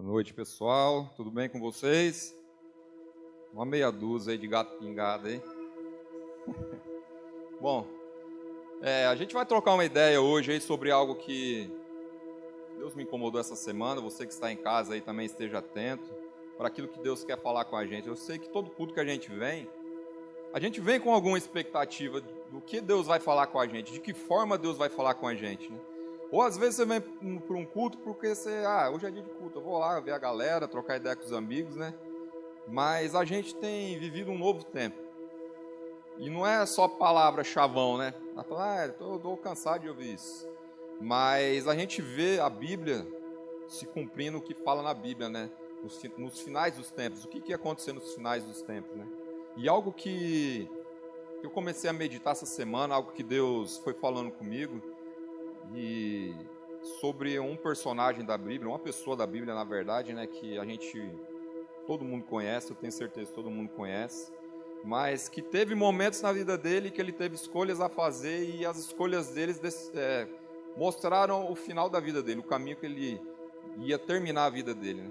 Boa noite, pessoal. Tudo bem com vocês? Uma meia dúzia aí de gato pingado aí. Bom, é, a gente vai trocar uma ideia hoje aí sobre algo que Deus me incomodou essa semana. Você que está em casa aí também esteja atento para aquilo que Deus quer falar com a gente. Eu sei que todo culto que a gente vem, a gente vem com alguma expectativa do que Deus vai falar com a gente, de que forma Deus vai falar com a gente, né? Ou às vezes você vem para um culto porque você, ah, hoje é dia de culto, eu vou lá ver a galera, trocar ideia com os amigos, né? Mas a gente tem vivido um novo tempo. E não é só palavra chavão, né? Ah, estou cansado de ouvir isso. Mas a gente vê a Bíblia se cumprindo o que fala na Bíblia, né? Nos, nos finais dos tempos. O que, que ia acontecer nos finais dos tempos, né? E algo que eu comecei a meditar essa semana, algo que Deus foi falando comigo, e sobre um personagem da Bíblia, uma pessoa da Bíblia, na verdade, né, que a gente todo mundo conhece, eu tenho certeza que todo mundo conhece, mas que teve momentos na vida dele que ele teve escolhas a fazer e as escolhas deles é, mostraram o final da vida dele, o caminho que ele ia terminar a vida dele. Né?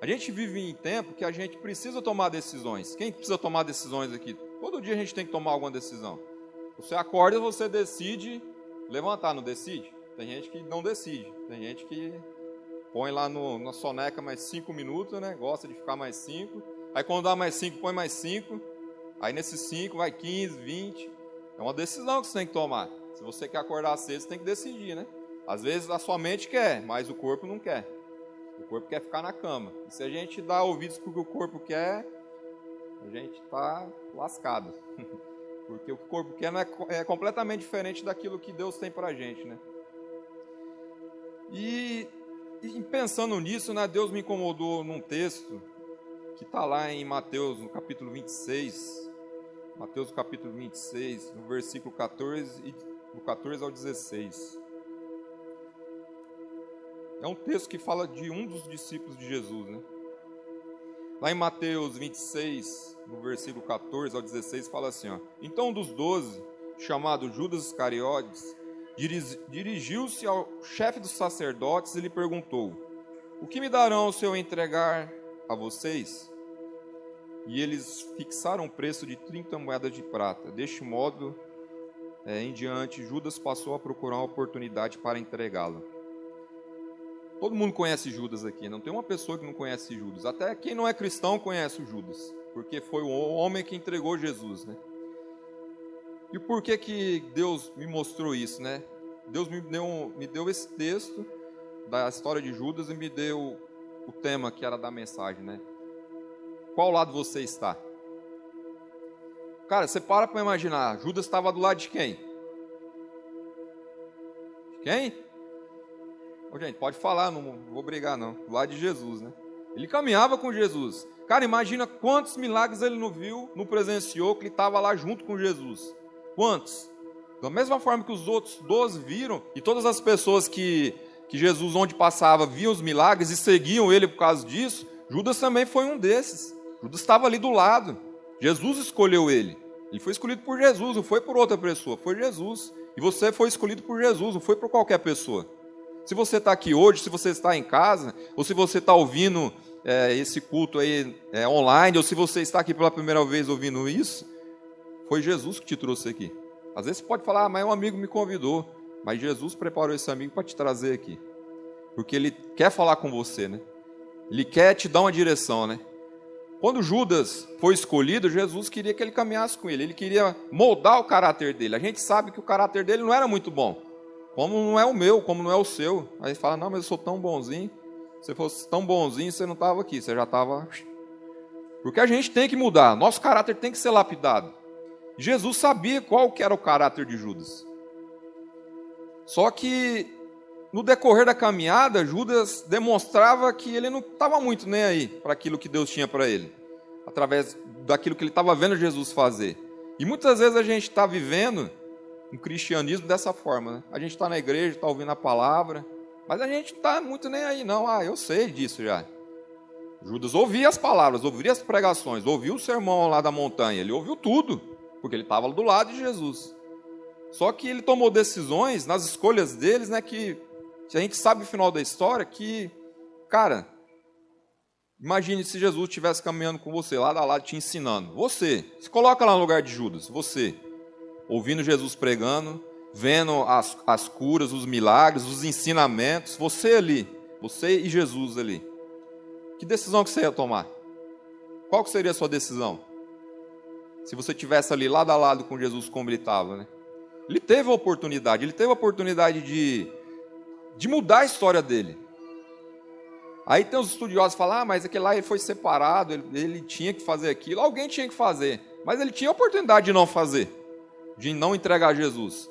A gente vive em tempo que a gente precisa tomar decisões. Quem precisa tomar decisões aqui? Todo dia a gente tem que tomar alguma decisão. Você acorda, você decide levantar, não decide? Tem gente que não decide. Tem gente que põe lá no, na soneca mais cinco minutos, né? Gosta de ficar mais cinco. Aí quando dá mais cinco, põe mais cinco. Aí nesses cinco vai 15, 20. É uma decisão que você tem que tomar. Se você quer acordar cedo, você tem que decidir, né? Às vezes a sua mente quer, mas o corpo não quer. O corpo quer ficar na cama. E se a gente dá ouvidos para o que o corpo quer, a gente está lascado. Porque o que corpo quer é, é completamente diferente daquilo que Deus tem para a gente, né? E, e, pensando nisso, né, Deus me incomodou num texto que está lá em Mateus, no capítulo 26. Mateus, capítulo 26, no versículo 14, e, do 14 ao 16. É um texto que fala de um dos discípulos de Jesus, né? Lá em Mateus 26, no versículo 14 ao 16, fala assim: ó, Então um dos doze, chamado Judas Iscariotes, dirigiu-se ao chefe dos sacerdotes e lhe perguntou: O que me darão se eu entregar a vocês? E eles fixaram o preço de 30 moedas de prata. Deste modo, é, em diante, Judas passou a procurar uma oportunidade para entregá-lo. Todo mundo conhece Judas aqui, não tem uma pessoa que não conhece Judas. Até quem não é cristão conhece o Judas, porque foi o homem que entregou Jesus, né? E por que que Deus me mostrou isso, né? Deus me deu, me deu esse texto da história de Judas e me deu o tema que era da mensagem, né? Qual lado você está? Cara, você para para imaginar, Judas estava do lado de quem? De quem? Ô, gente, pode falar, não vou brigar não. Do lado de Jesus, né? Ele caminhava com Jesus. Cara, imagina quantos milagres ele não viu, não presenciou, que ele estava lá junto com Jesus. Quantos? Da mesma forma que os outros doze viram, e todas as pessoas que, que Jesus, onde passava, viam os milagres e seguiam ele por causa disso, Judas também foi um desses. Judas estava ali do lado. Jesus escolheu ele. Ele foi escolhido por Jesus, não foi por outra pessoa, foi Jesus. E você foi escolhido por Jesus, não foi por qualquer pessoa. Se você está aqui hoje, se você está em casa, ou se você está ouvindo é, esse culto aí é, online, ou se você está aqui pela primeira vez ouvindo isso, foi Jesus que te trouxe aqui. Às vezes você pode falar, ah, mas um amigo me convidou, mas Jesus preparou esse amigo para te trazer aqui, porque ele quer falar com você, né? Ele quer te dar uma direção, né? Quando Judas foi escolhido, Jesus queria que ele caminhasse com ele, ele queria moldar o caráter dele. A gente sabe que o caráter dele não era muito bom. Como não é o meu, como não é o seu. Aí fala, não, mas eu sou tão bonzinho. Se fosse tão bonzinho, você não estava aqui, você já estava. Porque a gente tem que mudar, nosso caráter tem que ser lapidado. Jesus sabia qual que era o caráter de Judas. Só que no decorrer da caminhada, Judas demonstrava que ele não estava muito nem aí para aquilo que Deus tinha para ele, através daquilo que ele estava vendo Jesus fazer. E muitas vezes a gente está vivendo um cristianismo dessa forma. Né? A gente está na igreja, está ouvindo a palavra, mas a gente não está muito nem aí, não. Ah, eu sei disso já. Judas ouvia as palavras, ouvia as pregações, ouviu o sermão lá da montanha, ele ouviu tudo, porque ele estava do lado de Jesus. Só que ele tomou decisões nas escolhas deles, né? Que a gente sabe o final da história que, cara, Imagine se Jesus estivesse caminhando com você, lado a lado, te ensinando. Você, se coloca lá no lugar de Judas, você, ouvindo Jesus pregando, vendo as, as curas, os milagres, os ensinamentos, você ali, você e Jesus ali. Que decisão que você ia tomar? Qual seria a sua decisão? Se você tivesse ali lado a lado com Jesus como ele estava, né? Ele teve a oportunidade, ele teve a oportunidade de, de mudar a história dele. Aí tem os estudiosos que falam, ah, mas aquele lá ele foi separado, ele, ele tinha que fazer aquilo, alguém tinha que fazer. Mas ele tinha a oportunidade de não fazer, de não entregar Jesus.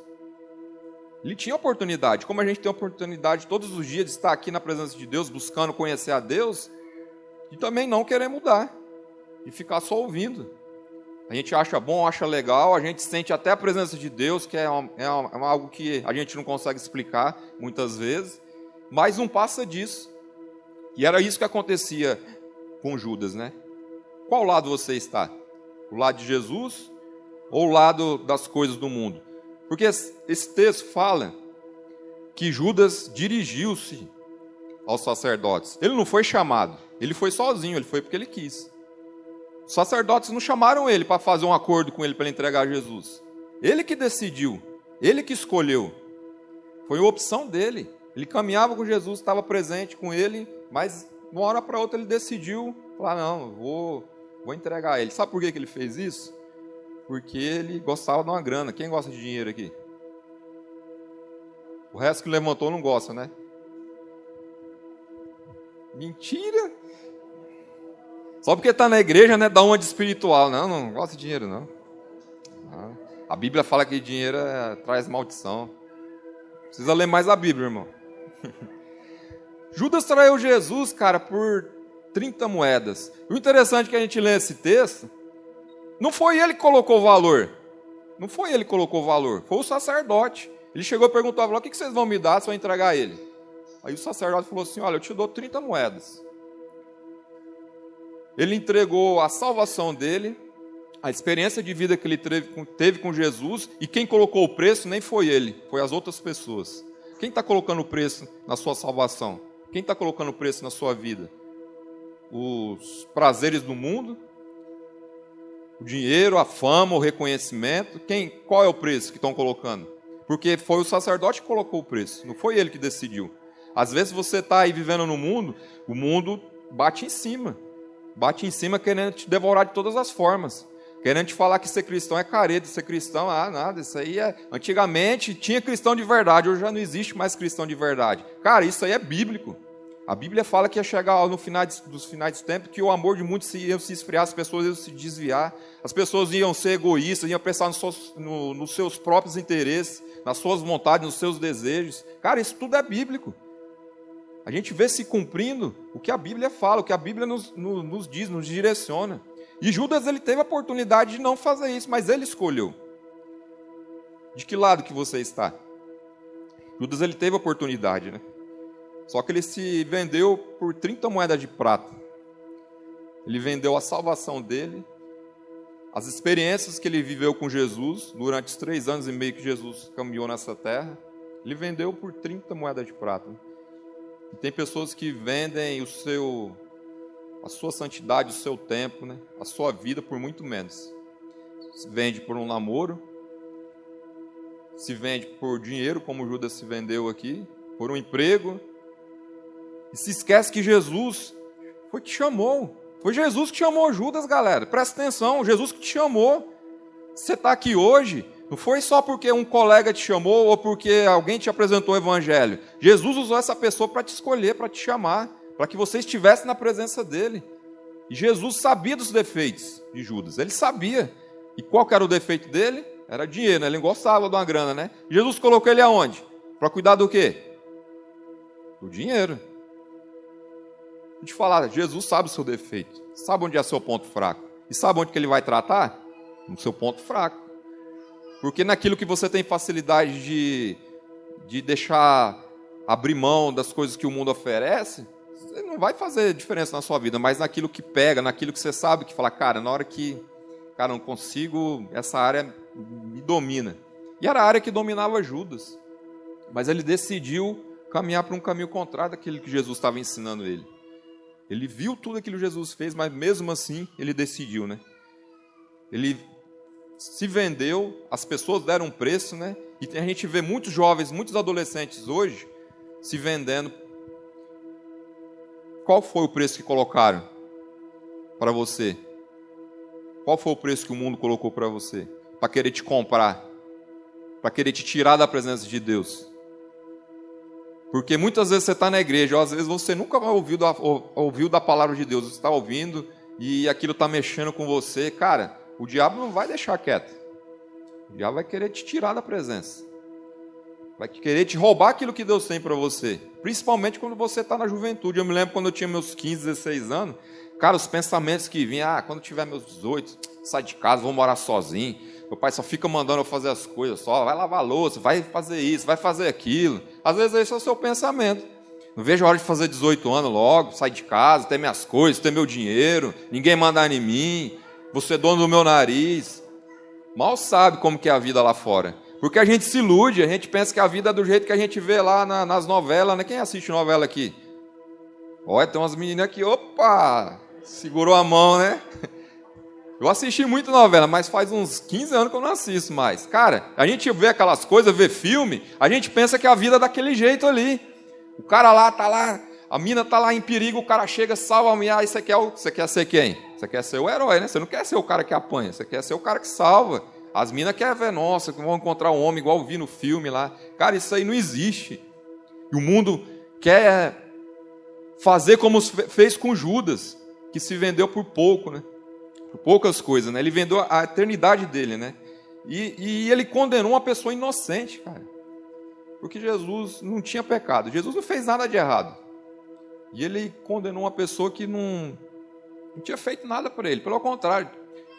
Ele tinha oportunidade, como a gente tem oportunidade todos os dias de estar aqui na presença de Deus, buscando conhecer a Deus, e também não querer mudar, e ficar só ouvindo. A gente acha bom, acha legal, a gente sente até a presença de Deus, que é, é, é algo que a gente não consegue explicar muitas vezes, mas não passa disso. E era isso que acontecia com Judas, né? Qual lado você está? O lado de Jesus ou lado das coisas do mundo? Porque esse texto fala que Judas dirigiu-se aos sacerdotes. Ele não foi chamado, ele foi sozinho, ele foi porque ele quis. Os sacerdotes não chamaram ele para fazer um acordo com ele para entregar Jesus. Ele que decidiu, ele que escolheu. Foi uma opção dele. Ele caminhava com Jesus, estava presente com ele, mas de uma hora para outra ele decidiu falar: não, vou, vou entregar ele. Sabe por que, que ele fez isso? Porque ele gostava de uma grana. Quem gosta de dinheiro aqui? O resto que levantou não gosta, né? Mentira! Só porque está na igreja, né, dá uma de espiritual. Não, não gosta de dinheiro, não. Ah, a Bíblia fala que dinheiro é, traz maldição. Precisa ler mais a Bíblia, irmão. Judas traiu Jesus, cara, por 30 moedas. O interessante é que a gente lê esse texto, não foi ele que colocou o valor. Não foi ele que colocou o valor, foi o sacerdote. Ele chegou e perguntou: o que vocês vão me dar se eu entregar ele? Aí o sacerdote falou assim: Olha, eu te dou 30 moedas. Ele entregou a salvação dele, a experiência de vida que ele teve com Jesus, e quem colocou o preço nem foi ele, foi as outras pessoas. Quem está colocando o preço na sua salvação? Quem está colocando o preço na sua vida? Os prazeres do mundo? O dinheiro, a fama, o reconhecimento? Quem? Qual é o preço que estão colocando? Porque foi o sacerdote que colocou o preço, não foi ele que decidiu. Às vezes você está aí vivendo no mundo, o mundo bate em cima bate em cima querendo te devorar de todas as formas. Querendo te falar que ser cristão é careta, ser cristão, ah, nada, isso aí é. Antigamente tinha cristão de verdade, hoje já não existe mais cristão de verdade. Cara, isso aí é bíblico. A Bíblia fala que ia chegar no final dos finais dos tempos que o amor de muitos ia se esfriar, as pessoas iam se desviar, as pessoas iam ser egoístas, iam pensar nos seus, no, nos seus próprios interesses, nas suas vontades, nos seus desejos. Cara, isso tudo é bíblico. A gente vê se cumprindo o que a Bíblia fala, o que a Bíblia nos, nos, nos diz, nos direciona. E Judas ele teve a oportunidade de não fazer isso, mas ele escolheu. De que lado que você está? Judas ele teve a oportunidade, né? Só que ele se vendeu por 30 moedas de prata. Ele vendeu a salvação dele, as experiências que ele viveu com Jesus durante os três anos e meio que Jesus caminhou nessa terra. Ele vendeu por 30 moedas de prata. E tem pessoas que vendem o seu, a sua santidade, o seu tempo, né? a sua vida por muito menos. Se vende por um namoro, se vende por dinheiro, como Judas se vendeu aqui, por um emprego, e se esquece que Jesus foi que chamou. Foi Jesus que chamou Judas, galera. Presta atenção, Jesus que te chamou. Você está aqui hoje, não foi só porque um colega te chamou ou porque alguém te apresentou o evangelho. Jesus usou essa pessoa para te escolher, para te chamar, para que você estivesse na presença dele. E Jesus sabia dos defeitos de Judas. Ele sabia. E qual era o defeito dele? Era dinheiro, né? ele gostava de uma grana, né? Jesus colocou ele aonde? Para cuidar do quê? Do dinheiro. Vou te falar, Jesus sabe o seu defeito, sabe onde é seu ponto fraco. E sabe onde que ele vai tratar? No seu ponto fraco. Porque naquilo que você tem facilidade de, de deixar abrir mão das coisas que o mundo oferece, não vai fazer diferença na sua vida, mas naquilo que pega, naquilo que você sabe que fala, cara, na hora que, cara, não consigo, essa área me domina. E era a área que dominava Judas. Mas ele decidiu caminhar para um caminho contrário daquilo que Jesus estava ensinando ele. Ele viu tudo aquilo que Jesus fez, mas mesmo assim ele decidiu, né? Ele se vendeu, as pessoas deram um preço, né? E a gente vê muitos jovens, muitos adolescentes hoje se vendendo. Qual foi o preço que colocaram para você? Qual foi o preço que o mundo colocou para você? Para querer te comprar, para querer te tirar da presença de Deus. Porque muitas vezes você está na igreja, ou às vezes você nunca ouviu da, ouviu da palavra de Deus, você está ouvindo e aquilo está mexendo com você. Cara, o diabo não vai deixar quieto. O diabo vai querer te tirar da presença. Vai querer te roubar aquilo que Deus tem para você. Principalmente quando você está na juventude. Eu me lembro quando eu tinha meus 15, 16 anos. Cara, os pensamentos que vinham, ah, quando tiver meus 18, sai de casa, vou morar sozinho. Meu pai só fica mandando eu fazer as coisas, só vai lavar louça, vai fazer isso, vai fazer aquilo. Às vezes esse é o seu pensamento. Não vejo a hora de fazer 18 anos logo, sair de casa, ter minhas coisas, ter meu dinheiro, ninguém mandar em mim, você é dono do meu nariz. Mal sabe como que é a vida lá fora. Porque a gente se ilude, a gente pensa que a vida é do jeito que a gente vê lá na, nas novelas, né? Quem assiste novela aqui? Olha, tem umas meninas aqui, opa, segurou a mão, né? Eu assisti muito novela, mas faz uns 15 anos que eu não assisto mais. Cara, a gente vê aquelas coisas, vê filme, a gente pensa que a vida é daquele jeito ali. O cara lá tá lá, a mina tá lá em perigo, o cara chega, salva a mulher, aí você quer, você quer ser quem? Você quer ser o herói, né? Você não quer ser o cara que apanha, você quer ser o cara que salva. As minas querem ver, nossa, que vão encontrar um homem igual eu vi no filme lá. Cara, isso aí não existe. E o mundo quer fazer como fez com Judas, que se vendeu por pouco, né? Por poucas coisas, né? Ele vendeu a eternidade dele, né? E, e ele condenou uma pessoa inocente, cara. Porque Jesus não tinha pecado. Jesus não fez nada de errado. E ele condenou uma pessoa que não, não tinha feito nada por ele. Pelo contrário,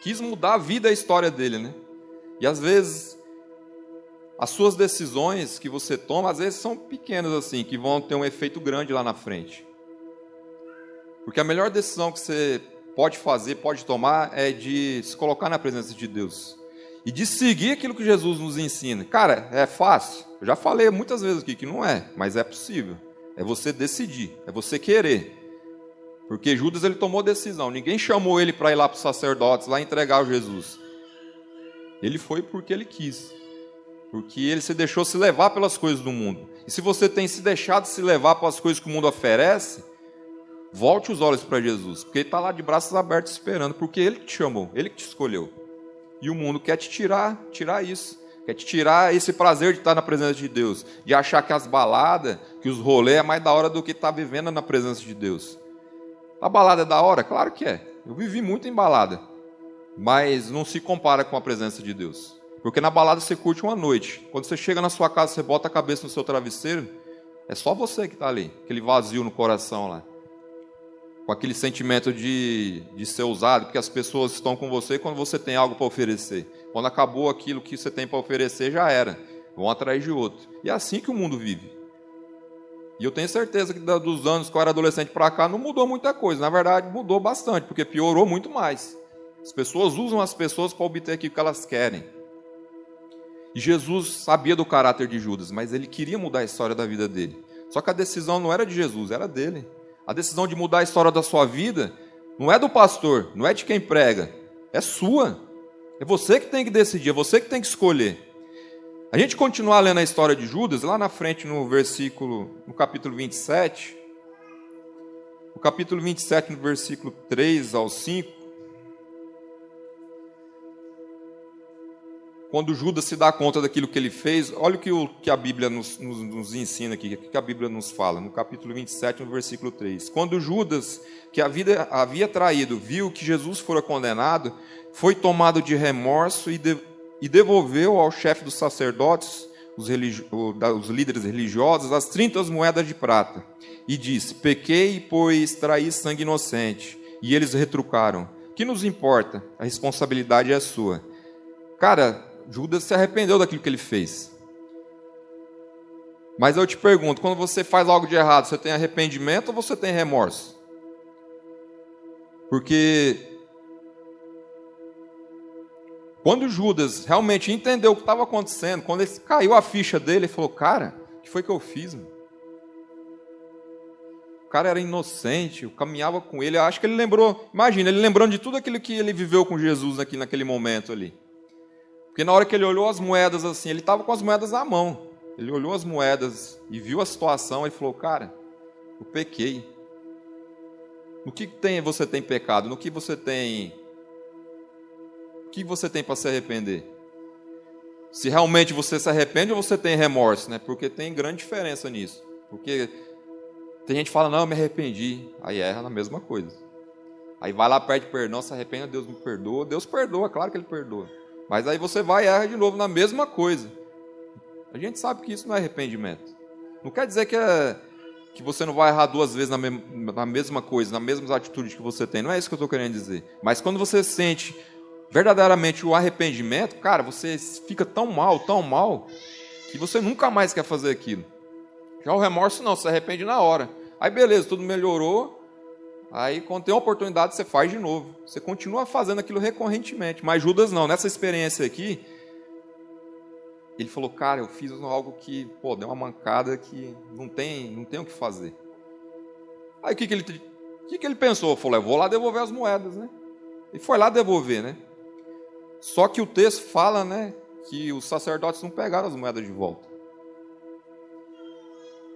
quis mudar a vida e a história dele, né? E às vezes as suas decisões que você toma, às vezes são pequenas assim, que vão ter um efeito grande lá na frente. Porque a melhor decisão que você pode fazer, pode tomar, é de se colocar na presença de Deus. E de seguir aquilo que Jesus nos ensina. Cara, é fácil. Eu já falei muitas vezes aqui que não é, mas é possível. É você decidir, é você querer. Porque Judas ele tomou decisão. Ninguém chamou ele para ir lá para os sacerdotes, lá entregar o Jesus. Ele foi porque ele quis. Porque ele se deixou se levar pelas coisas do mundo. E se você tem se deixado se levar pelas coisas que o mundo oferece, Volte os olhos para Jesus, porque ele está lá de braços abertos esperando, porque ele te chamou, ele que te escolheu. E o mundo quer te tirar, tirar isso. Quer te tirar esse prazer de estar na presença de Deus, de achar que as baladas, que os rolês é mais da hora do que estar tá vivendo na presença de Deus. A balada é da hora? Claro que é. Eu vivi muito em balada, mas não se compara com a presença de Deus. Porque na balada você curte uma noite. Quando você chega na sua casa, você bota a cabeça no seu travesseiro, é só você que está ali, aquele vazio no coração lá com aquele sentimento de, de ser usado, porque as pessoas estão com você quando você tem algo para oferecer. Quando acabou aquilo que você tem para oferecer, já era. Vão atrás de outro. E é assim que o mundo vive. E eu tenho certeza que dos anos que eu era adolescente para cá não mudou muita coisa. Na verdade, mudou bastante, porque piorou muito mais. As pessoas usam as pessoas para obter aquilo que elas querem. E Jesus sabia do caráter de Judas, mas ele queria mudar a história da vida dele. Só que a decisão não era de Jesus, era dele. A decisão de mudar a história da sua vida não é do pastor, não é de quem prega, é sua. É você que tem que decidir, é você que tem que escolher. A gente continuar lendo a história de Judas, lá na frente no versículo, no capítulo 27, no capítulo 27, no versículo 3 ao 5, quando Judas se dá conta daquilo que ele fez, olha o que, o, que a Bíblia nos, nos, nos, ensina aqui, o que a Bíblia nos fala, no capítulo 27, no versículo 3. Quando Judas, que havia, havia traído, viu que Jesus fora condenado, foi tomado de remorso e, de, e devolveu ao chefe dos sacerdotes, os, os líderes religiosos, as 30 moedas de prata. E disse: Pequei, pois traí sangue inocente. E eles retrucaram: Que nos importa? A responsabilidade é sua. Cara, Judas se arrependeu daquilo que ele fez. Mas eu te pergunto, quando você faz algo de errado, você tem arrependimento ou você tem remorso? Porque quando Judas realmente entendeu o que estava acontecendo, quando ele caiu a ficha dele, ele falou: Cara, o que foi que eu fiz? Mano? cara era inocente, eu caminhava com ele. Eu acho que ele lembrou, imagina, ele lembrando de tudo aquilo que ele viveu com Jesus aqui naquele momento ali. Porque na hora que ele olhou as moedas assim, ele estava com as moedas na mão. Ele olhou as moedas e viu a situação e falou: Cara, eu pequei. No que tem você tem pecado? No que você tem. O que você tem para se arrepender? Se realmente você se arrepende ou você tem remorso, né? Porque tem grande diferença nisso. Porque tem gente que fala, não, eu me arrependi. Aí erra na mesma coisa. Aí vai lá, pede perdão, se arrepende, Deus me perdoa. Deus perdoa, claro que Ele perdoa. Mas aí você vai e erra de novo na mesma coisa. A gente sabe que isso não é arrependimento. Não quer dizer que, é, que você não vai errar duas vezes na, me, na mesma coisa, nas mesmas atitudes que você tem. Não é isso que eu estou querendo dizer. Mas quando você sente verdadeiramente o arrependimento, cara, você fica tão mal, tão mal, que você nunca mais quer fazer aquilo. Já o remorso não, você se arrepende na hora. Aí beleza, tudo melhorou. Aí quando tem uma oportunidade, você faz de novo. Você continua fazendo aquilo recorrentemente. Mas Judas não, nessa experiência aqui, ele falou, cara, eu fiz algo que, pô, deu uma mancada que não tem, não tem o que fazer. Aí o que, que ele que, que ele pensou? Falou, eu vou lá devolver as moedas, né? E foi lá devolver, né? Só que o texto fala, né, que os sacerdotes não pegaram as moedas de volta.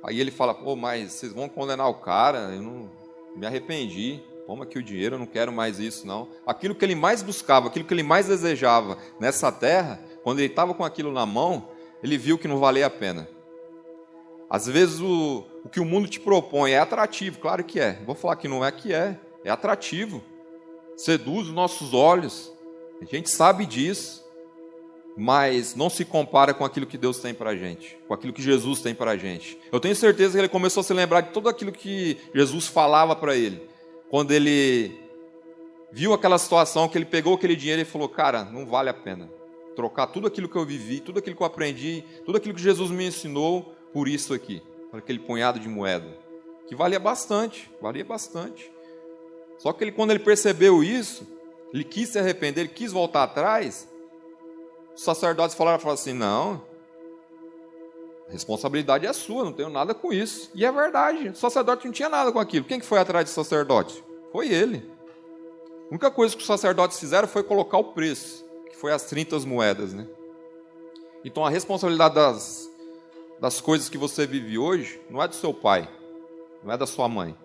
Aí ele fala, pô, mas vocês vão condenar o cara, eu não me arrependi, toma aqui o dinheiro, eu não quero mais isso, não. Aquilo que ele mais buscava, aquilo que ele mais desejava nessa terra, quando ele estava com aquilo na mão, ele viu que não valia a pena. Às vezes o, o que o mundo te propõe é atrativo, claro que é. Vou falar que não é que é, é atrativo. Seduz os nossos olhos. A gente sabe disso mas não se compara com aquilo que Deus tem para a gente, com aquilo que Jesus tem para a gente. Eu tenho certeza que ele começou a se lembrar de tudo aquilo que Jesus falava para ele, quando ele viu aquela situação, que ele pegou aquele dinheiro e falou: Cara, não vale a pena trocar tudo aquilo que eu vivi, tudo aquilo que eu aprendi, tudo aquilo que Jesus me ensinou por isso aqui, por aquele punhado de moeda, que valia bastante, valia bastante. Só que ele, quando ele percebeu isso, ele quis se arrepender, ele quis voltar atrás os sacerdotes falaram, falaram assim: não, a responsabilidade é sua, não tenho nada com isso. E é verdade, o sacerdote não tinha nada com aquilo. Quem que foi atrás do sacerdote? Foi ele. A única coisa que os sacerdotes fizeram foi colocar o preço, que foi as 30 moedas. Né? Então a responsabilidade das, das coisas que você vive hoje não é do seu pai, não é da sua mãe.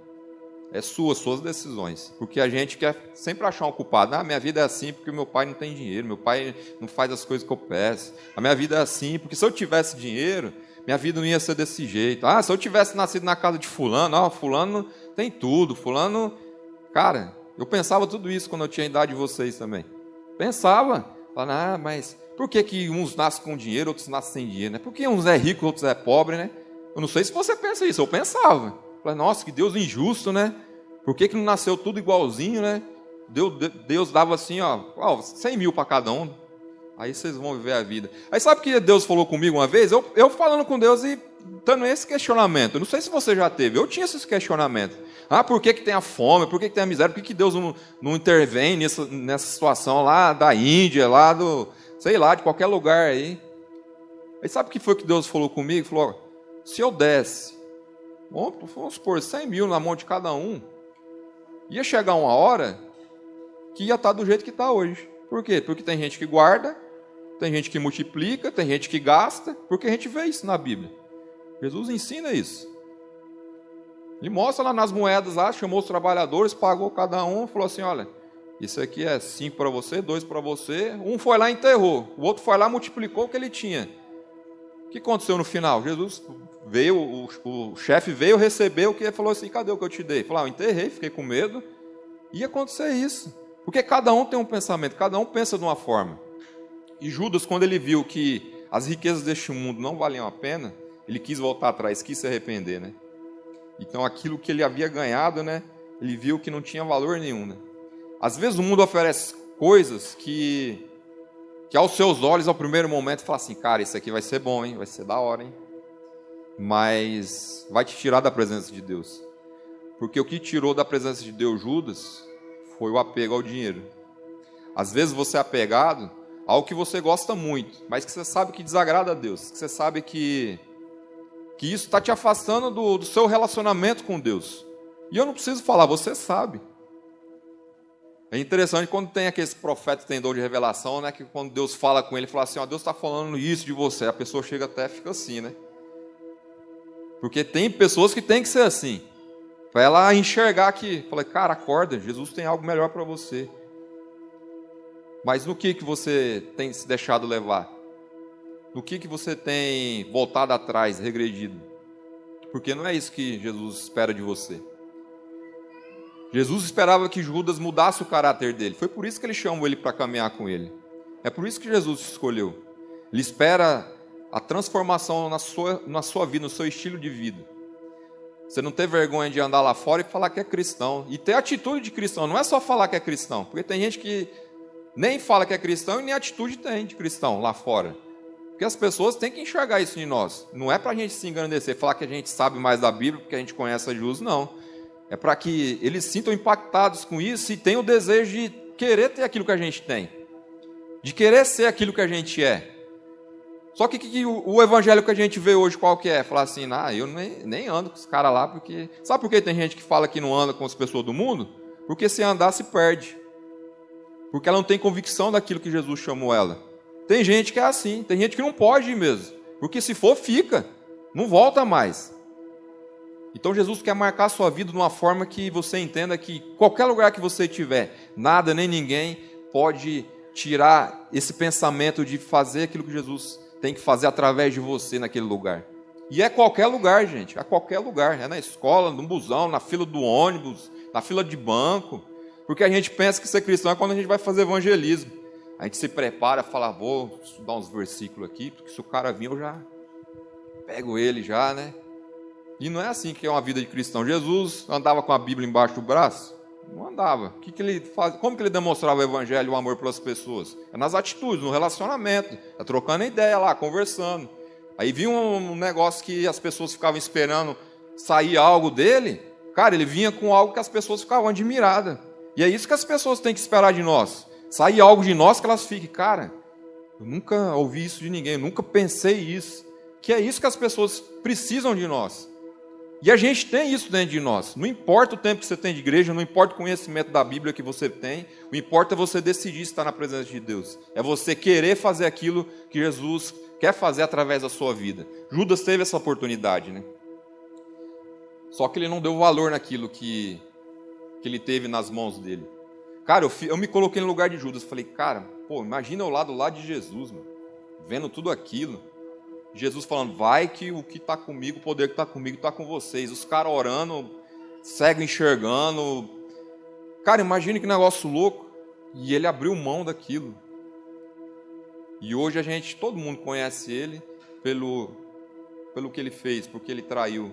É sua, suas decisões. Porque a gente quer sempre achar um culpado. Ah, minha vida é assim porque meu pai não tem dinheiro, meu pai não faz as coisas que eu peço. A minha vida é assim porque se eu tivesse dinheiro, minha vida não ia ser desse jeito. Ah, se eu tivesse nascido na casa de fulano, ah, fulano tem tudo, fulano... Cara, eu pensava tudo isso quando eu tinha a idade de vocês também. Pensava. Falando, ah, mas por que, que uns nascem com dinheiro, outros nascem sem dinheiro? Né? Por que uns é rico, outros é pobre, né? Eu não sei se você pensa isso, eu pensava. Falei, nossa, que Deus injusto, né? Por que, que não nasceu tudo igualzinho, né? Deus, Deus dava assim, ó, ó 100 mil para cada um. Aí vocês vão viver a vida. Aí sabe o que Deus falou comigo uma vez? Eu, eu falando com Deus e dando esse questionamento. Não sei se você já teve. Eu tinha esses questionamentos. Ah, por que, que tem a fome? Por que, que tem a miséria? Por que, que Deus não, não intervém nessa, nessa situação lá da Índia, lá do, sei lá, de qualquer lugar aí? Aí sabe o que foi que Deus falou comigo? Falou, se eu desse Vamos, vamos supor, 100 mil na mão de cada um. Ia chegar uma hora que ia estar do jeito que está hoje. Por quê? Porque tem gente que guarda, tem gente que multiplica, tem gente que gasta, porque a gente vê isso na Bíblia. Jesus ensina isso. Ele mostra lá nas moedas, lá, chamou os trabalhadores, pagou cada um, falou assim: olha, isso aqui é cinco para você, dois para você. Um foi lá e enterrou, o outro foi lá e multiplicou o que ele tinha. O que aconteceu no final? Jesus veio, o, o chefe veio receber o que ele falou assim: cadê o que eu te dei? Falou, ah, eu enterrei, fiquei com medo. Ia acontecer isso. Porque cada um tem um pensamento, cada um pensa de uma forma. E Judas, quando ele viu que as riquezas deste mundo não valiam a pena, ele quis voltar atrás, quis se arrepender, né? Então aquilo que ele havia ganhado, né? Ele viu que não tinha valor nenhum, né? Às vezes o mundo oferece coisas que que aos seus olhos, ao primeiro momento, fala assim, cara, isso aqui vai ser bom, hein? Vai ser da hora, hein? Mas vai te tirar da presença de Deus. Porque o que tirou da presença de Deus Judas foi o apego ao dinheiro. Às vezes você é apegado ao que você gosta muito, mas que você sabe que desagrada a Deus, que você sabe que, que isso está te afastando do, do seu relacionamento com Deus. E eu não preciso falar, você sabe. É interessante quando tem aqueles profetas que têm dor de revelação, né? Que quando Deus fala com ele, fala assim, ó, Deus está falando isso de você. A pessoa chega até fica assim, né? Porque tem pessoas que tem que ser assim. Para ela enxergar que, falei, cara, acorda, Jesus tem algo melhor para você. Mas no que que você tem se deixado levar? No que que você tem voltado atrás, regredido? Porque não é isso que Jesus espera de você. Jesus esperava que Judas mudasse o caráter dele. Foi por isso que ele chamou ele para caminhar com ele. É por isso que Jesus escolheu. Ele espera a transformação na sua, na sua vida, no seu estilo de vida. Você não ter vergonha de andar lá fora e falar que é cristão. E ter atitude de cristão. Não é só falar que é cristão. Porque tem gente que nem fala que é cristão e nem atitude tem de cristão lá fora. Porque as pessoas têm que enxergar isso em nós. Não é para a gente se engrandecer, falar que a gente sabe mais da Bíblia porque a gente conhece a Jesus, não. É para que eles sintam impactados com isso e tenham o desejo de querer ter aquilo que a gente tem, de querer ser aquilo que a gente é. Só que, que o, o, evangelho que a gente vê hoje, qual que é? Falar assim, ah, eu nem, nem ando com os caras lá, porque. Sabe por que tem gente que fala que não anda com as pessoas do mundo? Porque se andar, se perde. Porque ela não tem convicção daquilo que Jesus chamou ela. Tem gente que é assim, tem gente que não pode ir mesmo. Porque se for, fica. Não volta mais. Então Jesus quer marcar a sua vida de uma forma que você entenda que qualquer lugar que você estiver, nada nem ninguém pode tirar esse pensamento de fazer aquilo que Jesus tem que fazer através de você naquele lugar. E é qualquer lugar, gente, é qualquer lugar, é na escola, no busão, na fila do ônibus, na fila de banco, porque a gente pensa que ser cristão é quando a gente vai fazer evangelismo. A gente se prepara, fala, vou estudar uns versículos aqui, porque se o cara vir eu já pego ele já, né? E não é assim que é uma vida de cristão. Jesus andava com a Bíblia embaixo do braço? Não andava. Que, que ele faz? Como que ele demonstrava o evangelho, o amor pelas pessoas? É nas atitudes, no relacionamento, é trocando ideia lá, conversando. Aí vinha um negócio que as pessoas ficavam esperando sair algo dele. Cara, ele vinha com algo que as pessoas ficavam admiradas. E é isso que as pessoas têm que esperar de nós. Sair algo de nós que elas fiquem, cara, eu nunca ouvi isso de ninguém, eu nunca pensei isso. Que é isso que as pessoas precisam de nós. E a gente tem isso dentro de nós. Não importa o tempo que você tem de igreja, não importa o conhecimento da Bíblia que você tem, o importa é você decidir estar na presença de Deus. É você querer fazer aquilo que Jesus quer fazer através da sua vida. Judas teve essa oportunidade, né? Só que ele não deu valor naquilo que, que ele teve nas mãos dele. Cara, eu, eu me coloquei no lugar de Judas. Falei, cara, pô, imagina eu lá do lado de Jesus, mano, vendo tudo aquilo. Jesus falando, vai que o que está comigo, o poder que está comigo está com vocês. Os caras orando, cego enxergando. Cara, imagine que negócio louco. E ele abriu mão daquilo. E hoje a gente, todo mundo conhece ele pelo, pelo que ele fez, porque ele traiu.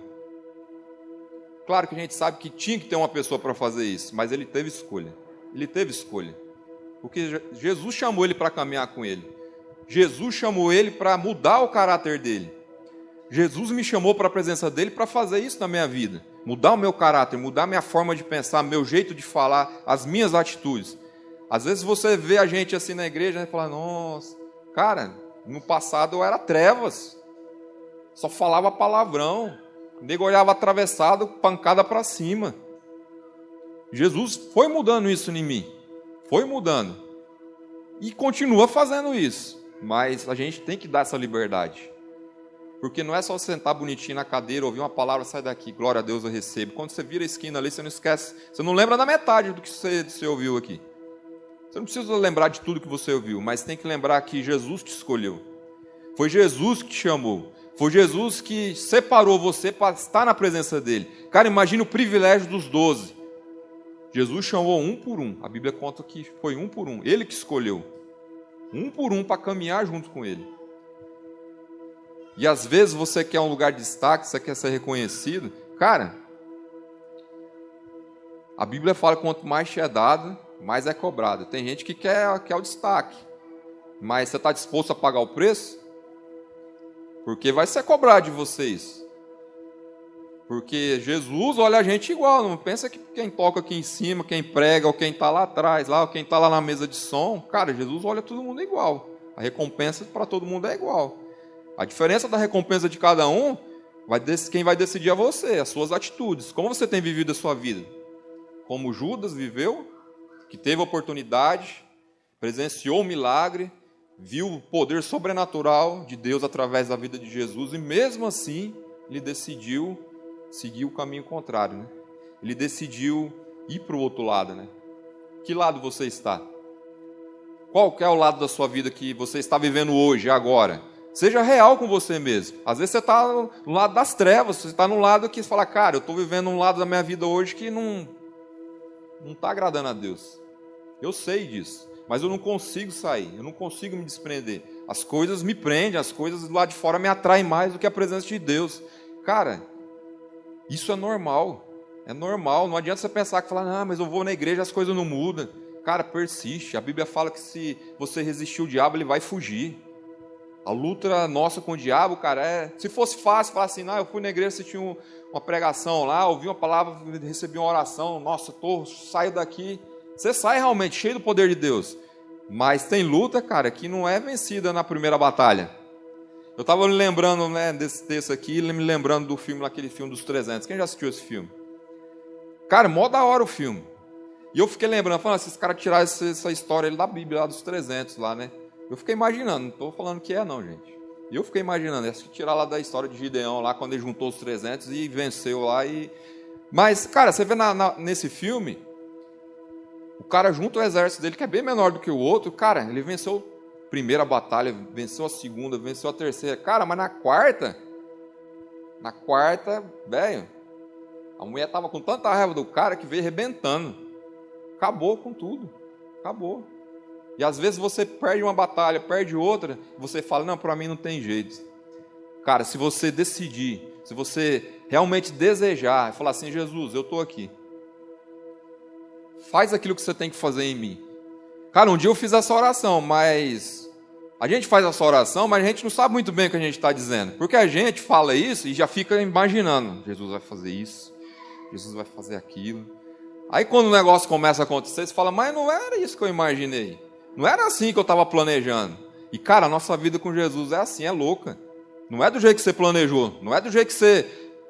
Claro que a gente sabe que tinha que ter uma pessoa para fazer isso, mas ele teve escolha. Ele teve escolha. Porque Jesus chamou ele para caminhar com ele. Jesus chamou ele para mudar o caráter dele. Jesus me chamou para a presença dele para fazer isso na minha vida. Mudar o meu caráter, mudar minha forma de pensar, meu jeito de falar, as minhas atitudes. Às vezes você vê a gente assim na igreja e fala: Nossa, cara, no passado eu era trevas, só falava palavrão, o nego olhava atravessado, pancada para cima. Jesus foi mudando isso em mim, foi mudando, e continua fazendo isso. Mas a gente tem que dar essa liberdade. Porque não é só sentar bonitinho na cadeira, ouvir uma palavra, sai daqui, glória a Deus eu recebo. Quando você vira a esquina ali, você não esquece, você não lembra da metade do que você, você ouviu aqui. Você não precisa lembrar de tudo que você ouviu, mas tem que lembrar que Jesus te escolheu. Foi Jesus que te chamou. Foi Jesus que separou você para estar na presença dele. Cara, imagine o privilégio dos doze. Jesus chamou um por um. A Bíblia conta que foi um por um. Ele que escolheu um por um, para caminhar junto com Ele. E às vezes você quer um lugar de destaque, você quer ser reconhecido. Cara, a Bíblia fala que quanto mais te é dado, mais é cobrado. Tem gente que quer, quer o destaque, mas você está disposto a pagar o preço? Porque vai ser cobrado de vocês. Porque Jesus olha a gente igual, não pensa que quem toca aqui em cima, quem prega, ou quem está lá atrás, lá, ou quem está lá na mesa de som, cara, Jesus olha todo mundo igual. A recompensa para todo mundo é igual. A diferença da recompensa de cada um Vai, quem vai decidir é você, as suas atitudes. Como você tem vivido a sua vida? Como Judas viveu, que teve oportunidade, presenciou o milagre, viu o poder sobrenatural de Deus através da vida de Jesus e mesmo assim ele decidiu seguir o caminho contrário, né? Ele decidiu ir para o outro lado, né? Que lado você está? Qual é o lado da sua vida que você está vivendo hoje, agora? Seja real com você mesmo. Às vezes você está no lado das trevas, você está no lado que você fala, cara, eu estou vivendo um lado da minha vida hoje que não não está agradando a Deus. Eu sei disso, mas eu não consigo sair, eu não consigo me desprender. As coisas me prendem, as coisas do lado de fora me atraem mais do que a presença de Deus. Cara, isso é normal. É normal. Não adianta você pensar que falar, ah, mas eu vou na igreja as coisas não mudam. Cara, persiste. A Bíblia fala que se você resistir o diabo, ele vai fugir. A luta nossa com o diabo, cara, é. Se fosse fácil, falar assim, não, eu fui na igreja, assisti um, uma pregação lá, ouvi uma palavra, recebi uma oração, nossa, tô, saio daqui. Você sai realmente cheio do poder de Deus. Mas tem luta, cara, que não é vencida na primeira batalha. Eu estava me lembrando né, desse texto aqui, me lembrando do filme, aquele filme dos 300. Quem já assistiu esse filme? Cara, mó da hora o filme. E eu fiquei lembrando, falando, esses caras tiraram essa, história da Bíblia, lá dos 300, lá, né? Eu fiquei imaginando, não estou falando que é não, gente. E eu fiquei imaginando, acho que tirar lá da história de Gideão, lá, quando ele juntou os 300 e venceu lá. E... Mas, cara, você vê na, na, nesse filme, o cara junta o exército dele, que é bem menor do que o outro, cara, ele venceu primeira batalha, venceu a segunda, venceu a terceira. Cara, mas na quarta, na quarta, velho, a mulher tava com tanta raiva do cara que veio arrebentando. Acabou com tudo. Acabou. E às vezes você perde uma batalha, perde outra, você fala: "Não, para mim não tem jeito". Cara, se você decidir, se você realmente desejar, falar assim: "Jesus, eu estou aqui. Faz aquilo que você tem que fazer em mim". Cara, um dia eu fiz essa oração, mas a gente faz essa oração, mas a gente não sabe muito bem o que a gente está dizendo. Porque a gente fala isso e já fica imaginando: Jesus vai fazer isso, Jesus vai fazer aquilo. Aí quando o negócio começa a acontecer, você fala, mas não era isso que eu imaginei. Não era assim que eu estava planejando. E cara, a nossa vida com Jesus é assim, é louca. Não é do jeito que você planejou. Não é do jeito que você.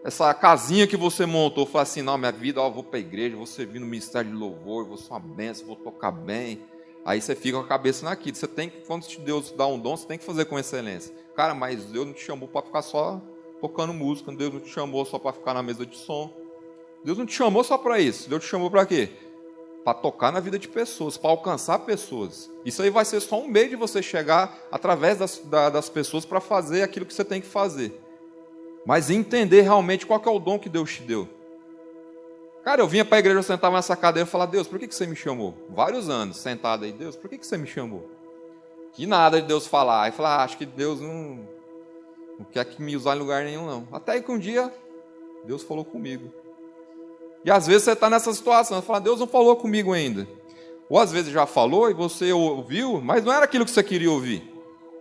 Essa casinha que você montou, fala assim, não, minha vida, ó, vou para a igreja, vou servir no ministério de louvor, vou ser uma benção, vou tocar bem. Aí você fica com a cabeça naquilo. Você tem que, quando Deus dá um dom, você tem que fazer com excelência. Cara, mas Deus não te chamou para ficar só tocando música, Deus não te chamou só para ficar na mesa de som. Deus não te chamou só para isso. Deus te chamou para quê? Para tocar na vida de pessoas, para alcançar pessoas. Isso aí vai ser só um meio de você chegar através das, da, das pessoas para fazer aquilo que você tem que fazer. Mas entender realmente qual é o dom que Deus te deu. Cara, eu vinha para a igreja, eu sentava nessa cadeira e falava, Deus, por que, que você me chamou? Vários anos sentado aí, Deus, por que, que você me chamou? Que nada de Deus falar. Aí falar, ah, acho que Deus não, não quer que me usar em lugar nenhum, não. Até que um dia, Deus falou comigo. E às vezes você está nessa situação, você fala, Deus não falou comigo ainda. Ou às vezes já falou e você ouviu, mas não era aquilo que você queria ouvir.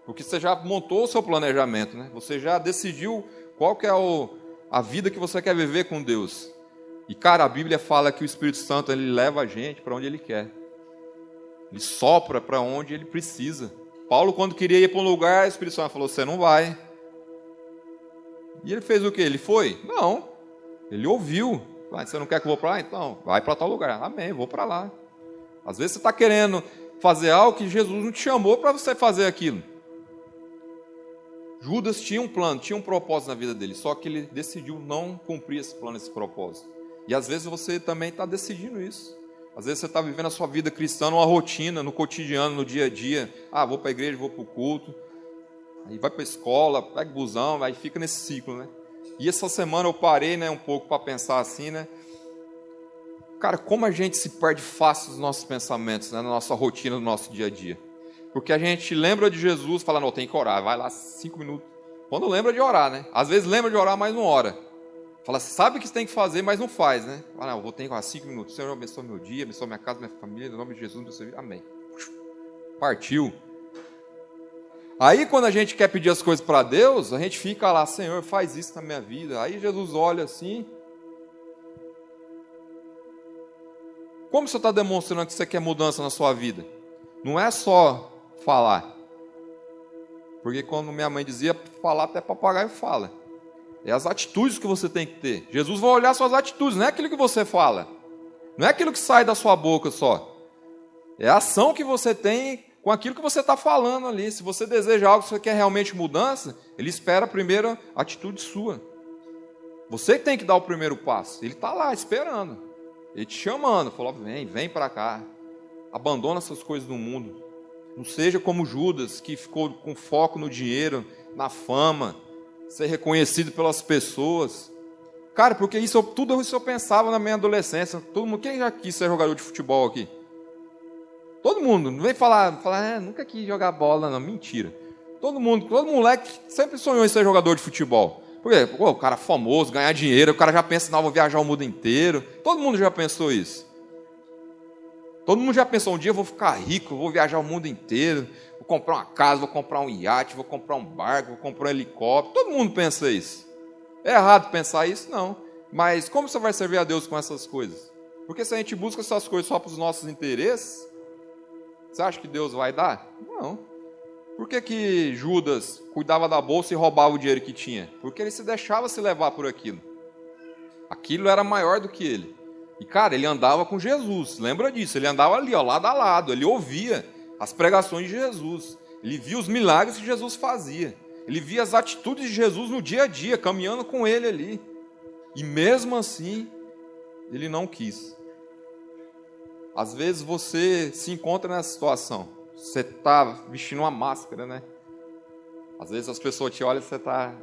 Porque você já montou o seu planejamento, né? Você já decidiu qual que é o, a vida que você quer viver com Deus. E cara, a Bíblia fala que o Espírito Santo ele leva a gente para onde ele quer. Ele sopra para onde ele precisa. Paulo, quando queria ir para um lugar, o Espírito Santo falou: Você não vai. E ele fez o que? Ele foi? Não. Ele ouviu. Você não quer que eu vou para lá? Então, vai para tal lugar. Amém, vou para lá. Às vezes você está querendo fazer algo que Jesus não te chamou para você fazer aquilo. Judas tinha um plano, tinha um propósito na vida dele, só que ele decidiu não cumprir esse plano, esse propósito. E às vezes você também está decidindo isso. Às vezes você está vivendo a sua vida cristã numa rotina, no cotidiano, no dia a dia. Ah, vou para a igreja, vou para o culto. Aí vai para a escola, pega busão, aí fica nesse ciclo, né? E essa semana eu parei, né, um pouco para pensar assim, né? Cara, como a gente se perde fácil nos nossos pensamentos, né, na nossa rotina, no nosso dia a dia. Porque a gente lembra de Jesus, fala, não, tem que orar, vai lá cinco minutos. Quando lembra de orar, né? Às vezes lembra de orar, mas não ora. Fala, sabe o que você tem que fazer, mas não faz, né? Fala, não, vou ter orar cinco minutos. Senhor, abençoe meu dia, abençoe minha casa, minha família, no nome de Jesus, meu serviço. Amém. Partiu. Aí quando a gente quer pedir as coisas para Deus, a gente fica lá, Senhor, faz isso na minha vida. Aí Jesus olha assim. Como você está demonstrando que você quer mudança na sua vida? Não é só falar. Porque quando minha mãe dizia, falar até papagaio fala. É as atitudes que você tem que ter. Jesus vai olhar suas atitudes, não é aquilo que você fala. Não é aquilo que sai da sua boca só. É a ação que você tem com aquilo que você está falando ali. Se você deseja algo, se você quer realmente mudança, ele espera a primeira atitude sua. Você tem que dar o primeiro passo. Ele está lá esperando. Ele te chamando. Falou: vem, vem para cá. Abandona essas coisas do mundo. Não seja como Judas, que ficou com foco no dinheiro, na fama, ser reconhecido pelas pessoas. Cara, porque isso, tudo isso eu pensava na minha adolescência. Todo mundo, quem já quis ser jogador de futebol aqui? Todo mundo, não vem falar, falar é, nunca quis jogar bola, não, mentira. Todo mundo, todo moleque sempre sonhou em ser jogador de futebol. Porque pô, o cara famoso, ganhar dinheiro, o cara já pensa, não, vou viajar o mundo inteiro. Todo mundo já pensou isso. Todo mundo já pensou, um dia eu vou ficar rico, vou viajar o mundo inteiro, vou comprar uma casa, vou comprar um iate, vou comprar um barco, vou comprar um helicóptero. Todo mundo pensa isso. É errado pensar isso? Não. Mas como você vai servir a Deus com essas coisas? Porque se a gente busca essas coisas só para os nossos interesses, você acha que Deus vai dar? Não. Por que, que Judas cuidava da bolsa e roubava o dinheiro que tinha? Porque ele se deixava se levar por aquilo. Aquilo era maior do que ele. E, cara, ele andava com Jesus, lembra disso? Ele andava ali, ó, lado a lado, ele ouvia as pregações de Jesus, ele via os milagres que Jesus fazia, ele via as atitudes de Jesus no dia a dia, caminhando com ele ali. E mesmo assim, ele não quis. Às vezes você se encontra nessa situação, você está vestindo uma máscara, né? Às vezes as pessoas te olham e você está.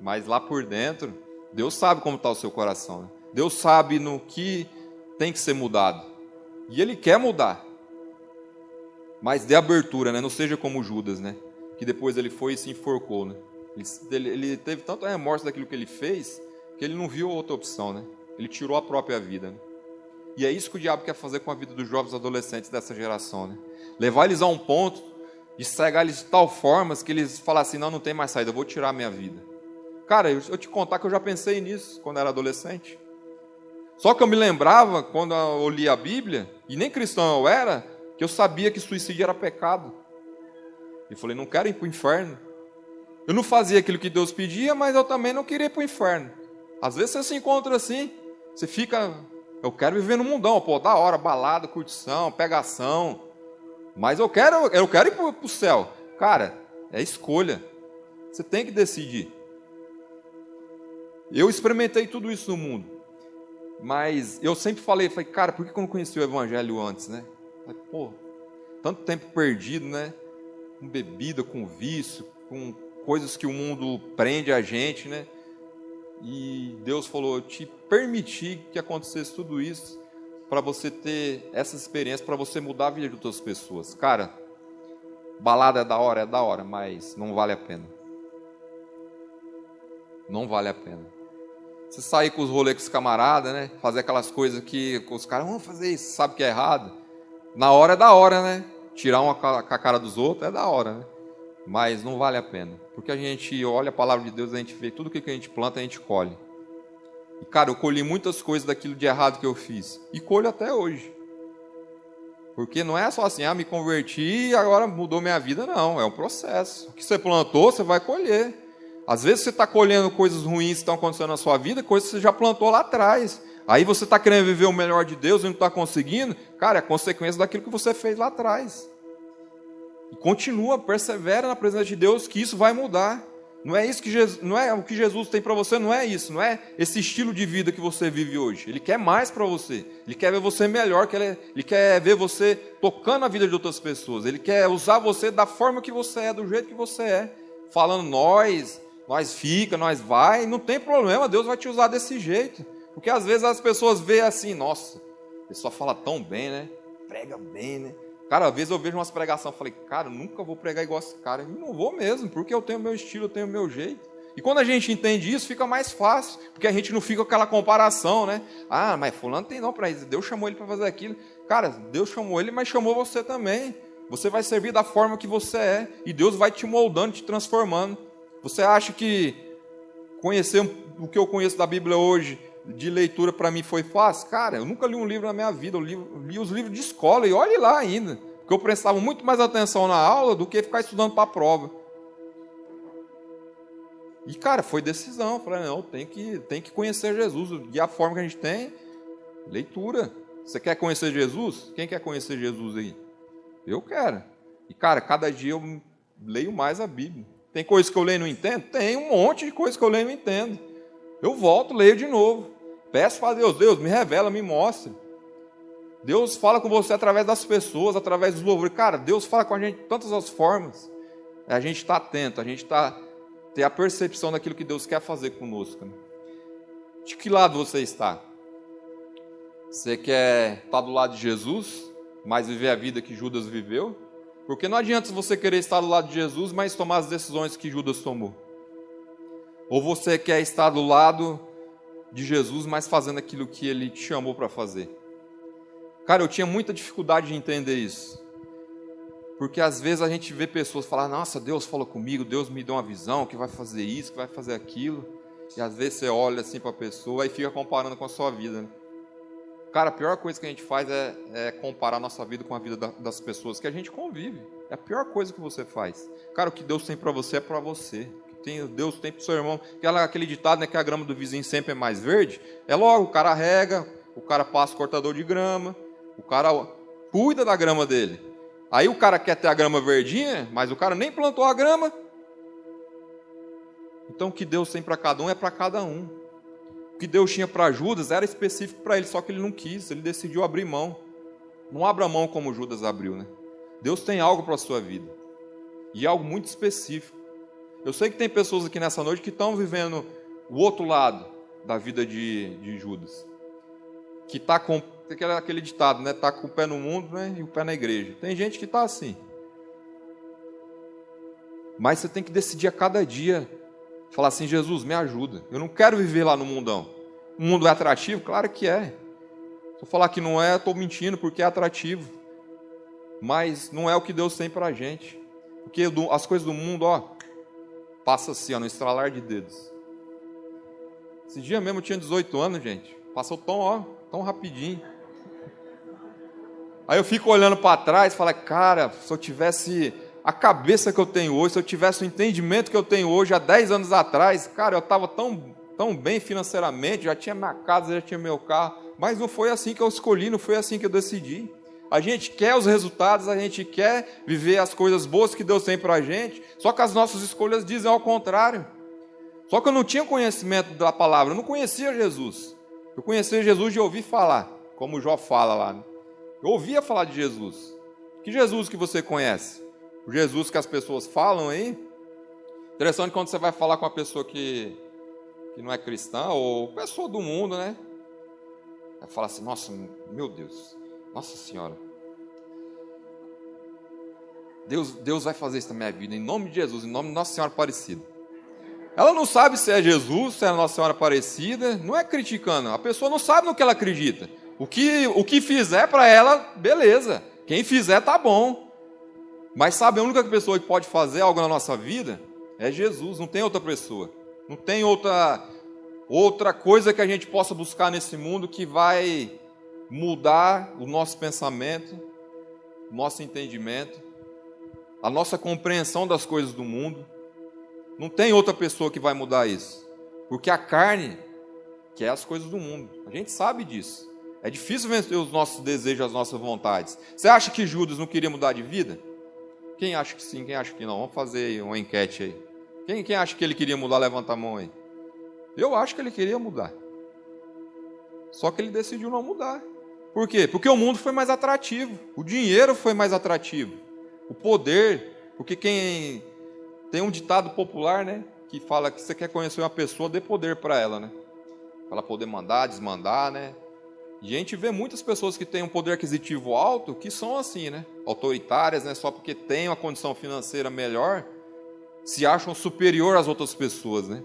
Mas lá por dentro, Deus sabe como está o seu coração. Né? Deus sabe no que tem que ser mudado. E Ele quer mudar. Mas dê abertura, né? Não seja como Judas, né? Que depois ele foi e se enforcou, né? Ele, ele teve tanto remorso daquilo que ele fez que ele não viu outra opção, né? Ele tirou a própria vida, né? E é isso que o diabo quer fazer com a vida dos jovens adolescentes dessa geração, né? Levar eles a um ponto de cegar eles de tal forma que eles falam assim: não, não tem mais saída, eu vou tirar a minha vida. Cara, eu, eu te contar que eu já pensei nisso quando era adolescente. Só que eu me lembrava, quando eu li a Bíblia, e nem cristão eu era, que eu sabia que suicídio era pecado. E falei, não quero ir para o inferno. Eu não fazia aquilo que Deus pedia, mas eu também não queria ir para o inferno. Às vezes você se encontra assim, você fica, eu quero viver no mundão, pô, da hora, balada, curtição, pegação. Mas eu quero, eu quero ir para o céu. Cara, é escolha. Você tem que decidir. Eu experimentei tudo isso no mundo. Mas eu sempre falei, falei, cara, por que eu não conheci o Evangelho antes, né? Falei, pô, tanto tempo perdido, né? Com bebida, com vício, com coisas que o mundo prende a gente, né? E Deus falou, eu te permiti que acontecesse tudo isso para você ter essa experiência, para você mudar a vida de outras pessoas. Cara, balada é da hora, é da hora, mas não vale a pena. Não vale a pena. Você sair com os rolês com os camaradas, né? Fazer aquelas coisas que os caras vão fazer isso, sabe que é errado. Na hora é da hora, né? Tirar uma com a cara dos outros é da hora, né? Mas não vale a pena. Porque a gente olha a palavra de Deus, a gente vê tudo que a gente planta, a gente colhe. E, cara, eu colhi muitas coisas daquilo de errado que eu fiz. E colho até hoje. Porque não é só assim, ah, me converti e agora mudou minha vida, não. É um processo. O que você plantou, você vai colher. Às vezes você está colhendo coisas ruins que estão acontecendo na sua vida, coisas que você já plantou lá atrás. Aí você está querendo viver o melhor de Deus e não está conseguindo, cara, é consequência daquilo que você fez lá atrás. E continua, persevera na presença de Deus, que isso vai mudar. Não é isso que Jesus, não é o que Jesus tem para você, não é isso, não é esse estilo de vida que você vive hoje. Ele quer mais para você. Ele quer ver você melhor, ele, ele quer ver você tocando a vida de outras pessoas. Ele quer usar você da forma que você é, do jeito que você é, falando nós, nós fica, nós vai, não tem problema, Deus vai te usar desse jeito. Porque às vezes as pessoas veem assim, nossa, a pessoa fala tão bem, né? Prega bem, né? Cara, às vezes eu vejo umas pregações, falei, cara, nunca vou pregar igual esse cara. E não vou mesmo, porque eu tenho meu estilo, eu tenho meu jeito. E quando a gente entende isso, fica mais fácil, porque a gente não fica com aquela comparação, né? Ah, mas fulano tem não para isso, Deus chamou ele para fazer aquilo. Cara, Deus chamou ele, mas chamou você também. Você vai servir da forma que você é, e Deus vai te moldando, te transformando. Você acha que conhecer o que eu conheço da Bíblia hoje, de leitura, para mim foi fácil? Cara, eu nunca li um livro na minha vida, eu li, li os livros de escola, e olhe lá ainda, porque eu prestava muito mais atenção na aula do que ficar estudando para a prova. E, cara, foi decisão. Eu falei, não, tem que, tem que conhecer Jesus. E a forma que a gente tem, leitura. Você quer conhecer Jesus? Quem quer conhecer Jesus aí? Eu quero. E, cara, cada dia eu leio mais a Bíblia. Tem coisas que eu leio e não entendo? Tem um monte de coisas que eu leio e não entendo. Eu volto, leio de novo. Peço para Deus, Deus, me revela, me mostre. Deus fala com você através das pessoas, através dos louvores. Cara, Deus fala com a gente de tantas as formas. A gente está atento, a gente está ter a percepção daquilo que Deus quer fazer conosco. Né? De que lado você está? Você quer estar do lado de Jesus, mas viver a vida que Judas viveu? Porque não adianta você querer estar do lado de Jesus, mas tomar as decisões que Judas tomou. Ou você quer estar do lado de Jesus, mas fazendo aquilo que ele te chamou para fazer. Cara, eu tinha muita dificuldade de entender isso. Porque às vezes a gente vê pessoas falar: Nossa, Deus falou comigo, Deus me deu uma visão que vai fazer isso, que vai fazer aquilo. E às vezes você olha assim para a pessoa e fica comparando com a sua vida. Né? Cara, a pior coisa que a gente faz é, é comparar a nossa vida com a vida da, das pessoas que a gente convive. É a pior coisa que você faz. Cara, o que Deus tem para você é para você. Tem, Deus tem para seu irmão. Aquela, aquele ditado, né, que a grama do vizinho sempre é mais verde. É logo, o cara rega, o cara passa o cortador de grama, o cara cuida da grama dele. Aí o cara quer ter a grama verdinha, mas o cara nem plantou a grama. Então o que Deus tem para cada um é para cada um que Deus tinha para Judas era específico para ele, só que ele não quis, ele decidiu abrir mão. Não abra mão como Judas abriu, né? Deus tem algo para a sua vida. E algo muito específico. Eu sei que tem pessoas aqui nessa noite que estão vivendo o outro lado da vida de, de Judas. Que está com aquele, aquele ditado, né? Está com o pé no mundo né? e o pé na igreja. Tem gente que está assim. Mas você tem que decidir a cada dia Falar assim, Jesus, me ajuda. Eu não quero viver lá no mundão. O mundo é atrativo? Claro que é. Se eu falar que não é, estou mentindo, porque é atrativo. Mas não é o que Deus tem para a gente. Porque as coisas do mundo, ó, passa assim, ó, no estralar de dedos. Esse dia mesmo eu tinha 18 anos, gente. Passou tão, ó, tão rapidinho. Aí eu fico olhando para trás e falo, cara, se eu tivesse a cabeça que eu tenho hoje, se eu tivesse o entendimento que eu tenho hoje há 10 anos atrás, cara, eu estava tão, tão bem financeiramente, já tinha minha casa, já tinha meu carro, mas não foi assim que eu escolhi, não foi assim que eu decidi. A gente quer os resultados, a gente quer viver as coisas boas que Deus tem para a gente, só que as nossas escolhas dizem ao contrário. Só que eu não tinha conhecimento da palavra, eu não conhecia Jesus. Eu conhecia Jesus de ouvir falar, como o Jó fala lá. Né? Eu ouvia falar de Jesus. Que Jesus que você conhece? O Jesus que as pessoas falam aí. Interessante quando você vai falar com uma pessoa que, que não é cristã ou pessoa do mundo, né? Vai falar assim: Nossa, meu Deus, Nossa Senhora. Deus, Deus vai fazer isso na minha vida, em nome de Jesus, em nome de Nossa Senhora Aparecida. Ela não sabe se é Jesus, se é Nossa Senhora Aparecida, não é criticando, a pessoa não sabe no que ela acredita. O que, o que fizer para ela, beleza. Quem fizer tá bom. Mas sabe, a única pessoa que pode fazer algo na nossa vida é Jesus, não tem outra pessoa. Não tem outra outra coisa que a gente possa buscar nesse mundo que vai mudar o nosso pensamento, o nosso entendimento, a nossa compreensão das coisas do mundo. Não tem outra pessoa que vai mudar isso. Porque a carne quer as coisas do mundo. A gente sabe disso. É difícil vencer os nossos desejos, as nossas vontades. Você acha que Judas não queria mudar de vida? Quem acha que sim, quem acha que não? Vamos fazer uma enquete aí. Quem, quem acha que ele queria mudar, levanta a mão aí. Eu acho que ele queria mudar. Só que ele decidiu não mudar. Por quê? Porque o mundo foi mais atrativo. O dinheiro foi mais atrativo. O poder. Porque quem. Tem um ditado popular, né? Que fala que você quer conhecer uma pessoa, dê poder para ela, né? Para ela poder mandar, desmandar, né? E a gente vê muitas pessoas que têm um poder aquisitivo alto que são assim, né? Autoritárias, né? Só porque têm uma condição financeira melhor, se acham superior às outras pessoas, né?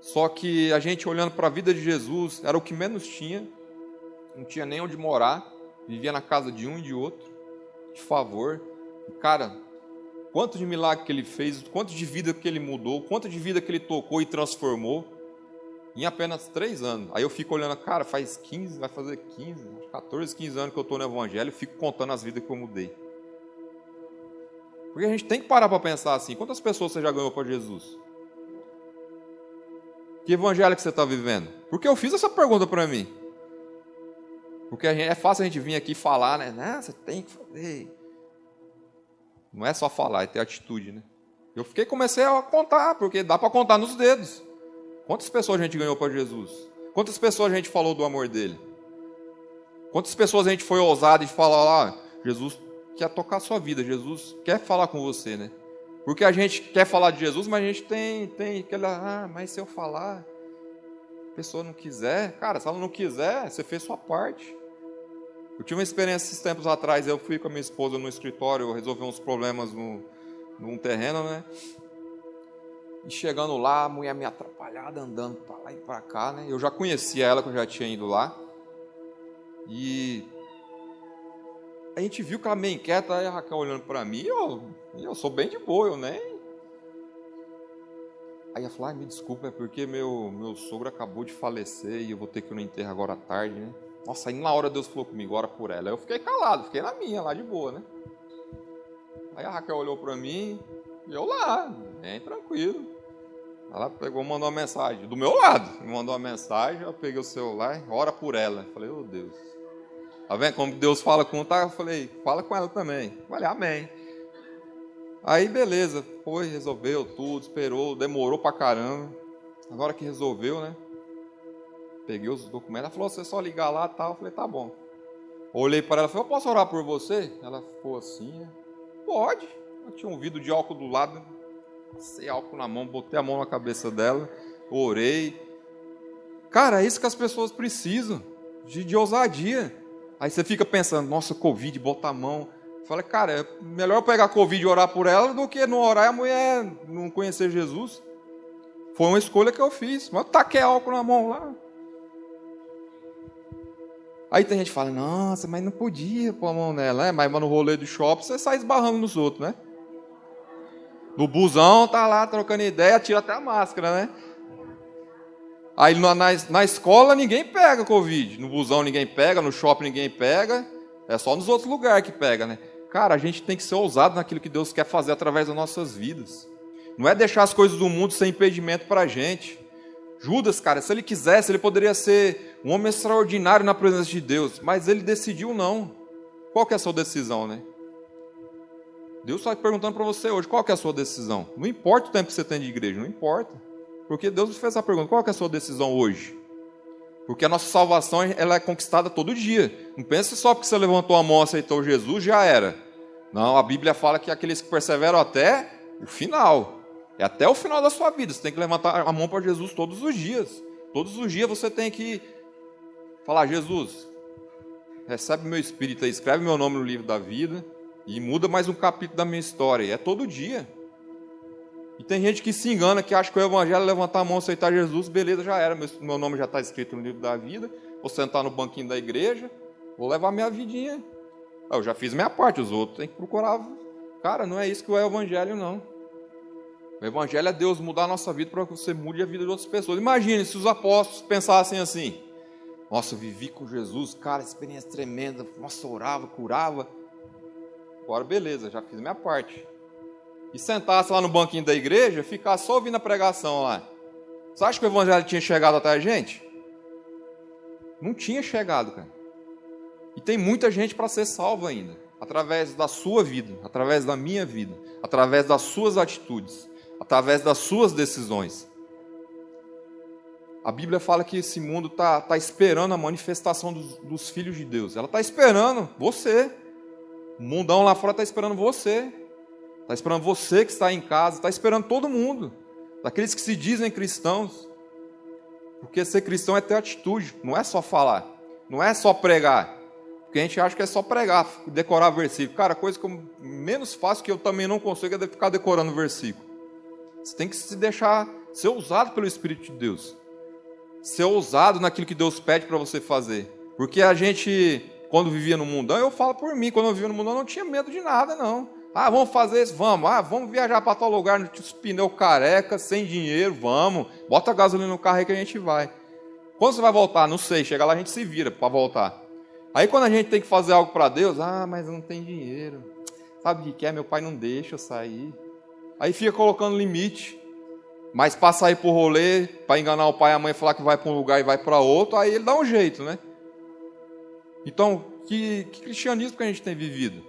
Só que a gente olhando para a vida de Jesus, era o que menos tinha, não tinha nem onde morar, vivia na casa de um e de outro, de favor. E, cara, quanto de milagre que ele fez, quanto de vida que ele mudou, quanto de vida que ele tocou e transformou em apenas três anos. Aí eu fico olhando, cara, faz 15, vai fazer 15, 14, 15 anos que eu estou no Evangelho, fico contando as vidas que eu mudei. Porque a gente tem que parar para pensar assim: quantas pessoas você já ganhou para Jesus? Que evangelho que você está vivendo? Porque eu fiz essa pergunta para mim. Porque gente, é fácil a gente vir aqui falar, né? Não, você tem que fazer. Não é só falar, é ter atitude, né? Eu fiquei comecei a contar, porque dá para contar nos dedos. Quantas pessoas a gente ganhou para Jesus? Quantas pessoas a gente falou do amor dele? Quantas pessoas a gente foi ousado e falar lá, ah, Jesus quer tocar a sua vida, Jesus quer falar com você, né? Porque a gente quer falar de Jesus, mas a gente tem, tem aquela, ah, mas se eu falar, a pessoa não quiser, cara, se ela não quiser, você fez sua parte. Eu tive uma experiência esses tempos atrás, eu fui com a minha esposa no escritório resolver uns problemas no, num terreno, né? E chegando lá, a mulher me atrapalhada, andando para lá e para cá, né? Eu já conhecia ela, que eu já tinha ido lá. E a gente viu que ela meio inquieta, aí a Raquel olhando para mim, eu, eu sou bem de boa, eu nem. Aí ela falou, ah, me desculpa, é porque meu, meu sogro acabou de falecer e eu vou ter que ir no enterro agora à tarde, né? Nossa, aí na hora Deus falou comigo, ora por ela. Eu fiquei calado, fiquei na minha, lá de boa, né? Aí a Raquel olhou para mim, e eu lá, bem tranquilo. Ela pegou, mandou uma mensagem, do meu lado, me mandou uma mensagem, eu peguei o celular, ora por ela. Falei, oh Deus. Tá vendo como Deus fala com tá? Eu falei, fala com ela também. Falei, amém. Aí beleza, foi, resolveu tudo, esperou, demorou pra caramba. Agora que resolveu, né? Peguei os documentos, ela falou, você só ligar lá e tal. Eu falei, tá bom. Olhei para ela falei, eu posso orar por você? Ela ficou assim, né? Pode. Eu tinha um vidro de álcool do lado, passei álcool na mão, botei a mão na cabeça dela, orei. Cara, é isso que as pessoas precisam, de, de ousadia. Aí você fica pensando, nossa, Covid, bota a mão. Fala, cara, é melhor pegar Covid e orar por ela do que não orar e a mulher não conhecer Jesus. Foi uma escolha que eu fiz. Mas eu taquei álcool na mão lá. Aí tem gente que fala, nossa, mas não podia pôr a mão nela, né? Mas no rolê do shopping você sai esbarrando nos outros, né? No busão, tá lá trocando ideia, tira até a máscara, né? Aí na, na, na escola ninguém pega Covid, no busão ninguém pega, no shopping ninguém pega, é só nos outros lugares que pega, né? Cara, a gente tem que ser ousado naquilo que Deus quer fazer através das nossas vidas. Não é deixar as coisas do mundo sem impedimento para a gente. Judas, cara, se ele quisesse, ele poderia ser um homem extraordinário na presença de Deus, mas ele decidiu não. Qual que é a sua decisão, né? Deus está perguntando para você hoje, qual é a sua decisão? Não importa o tempo que você tem de igreja, não importa. Porque Deus fez essa pergunta, qual é a sua decisão hoje? Porque a nossa salvação ela é conquistada todo dia. Não pense só porque você levantou a mão e aceitou Jesus, já era. Não, a Bíblia fala que aqueles que perseveram até o final. É até o final da sua vida. Você tem que levantar a mão para Jesus todos os dias. Todos os dias você tem que falar: Jesus, recebe meu espírito aí, escreve meu nome no livro da vida e muda mais um capítulo da minha história. E é todo dia. E tem gente que se engana, que acha que o evangelho é levantar a mão, aceitar Jesus, beleza, já era. Meu, meu nome já está escrito no livro da vida. Vou sentar no banquinho da igreja, vou levar minha vidinha. Eu já fiz minha parte, os outros têm que procurar. Cara, não é isso que é o evangelho, não. O Evangelho é Deus mudar a nossa vida para que você mude a vida de outras pessoas. Imagine se os apóstolos pensassem assim: Nossa, eu vivi com Jesus, cara, experiência tremenda. Nossa, orava, curava. Agora, beleza, já fiz minha parte. E sentasse lá no banquinho da igreja, ficasse só ouvindo a pregação lá. Você acha que o Evangelho tinha chegado até a gente? Não tinha chegado, cara. E tem muita gente para ser salva ainda através da sua vida, através da minha vida, através das suas atitudes através das suas decisões. A Bíblia fala que esse mundo está tá esperando a manifestação dos, dos filhos de Deus. Ela está esperando você. O mundão lá fora está esperando você. Está esperando você que está em casa. Está esperando todo mundo. Daqueles que se dizem cristãos. Porque ser cristão é ter atitude, não é só falar. Não é só pregar. Porque a gente acha que é só pregar, decorar versículo. Cara, coisa que eu menos faço que eu também não consigo é ficar decorando versículo. Você tem que se deixar ser ousado pelo Espírito de Deus. Ser ousado naquilo que Deus pede para você fazer. Porque a gente, quando vivia no mundão, eu falo por mim, quando eu vivia no mundão, eu não tinha medo de nada, não. Ah, vamos fazer isso, vamos. Ah, vamos viajar para tal lugar, os pneus careca, sem dinheiro, vamos. Bota gasolina no carro aí que a gente vai. Quando você vai voltar? Não sei, chega lá a gente se vira para voltar. Aí quando a gente tem que fazer algo para Deus, ah, mas não tem dinheiro. Sabe o que quer? Meu pai não deixa eu sair. Aí fica colocando limite. Mas para sair por rolê, para enganar o pai e a mãe, falar que vai para um lugar e vai para outro, aí ele dá um jeito, né? Então, que, que cristianismo que a gente tem vivido?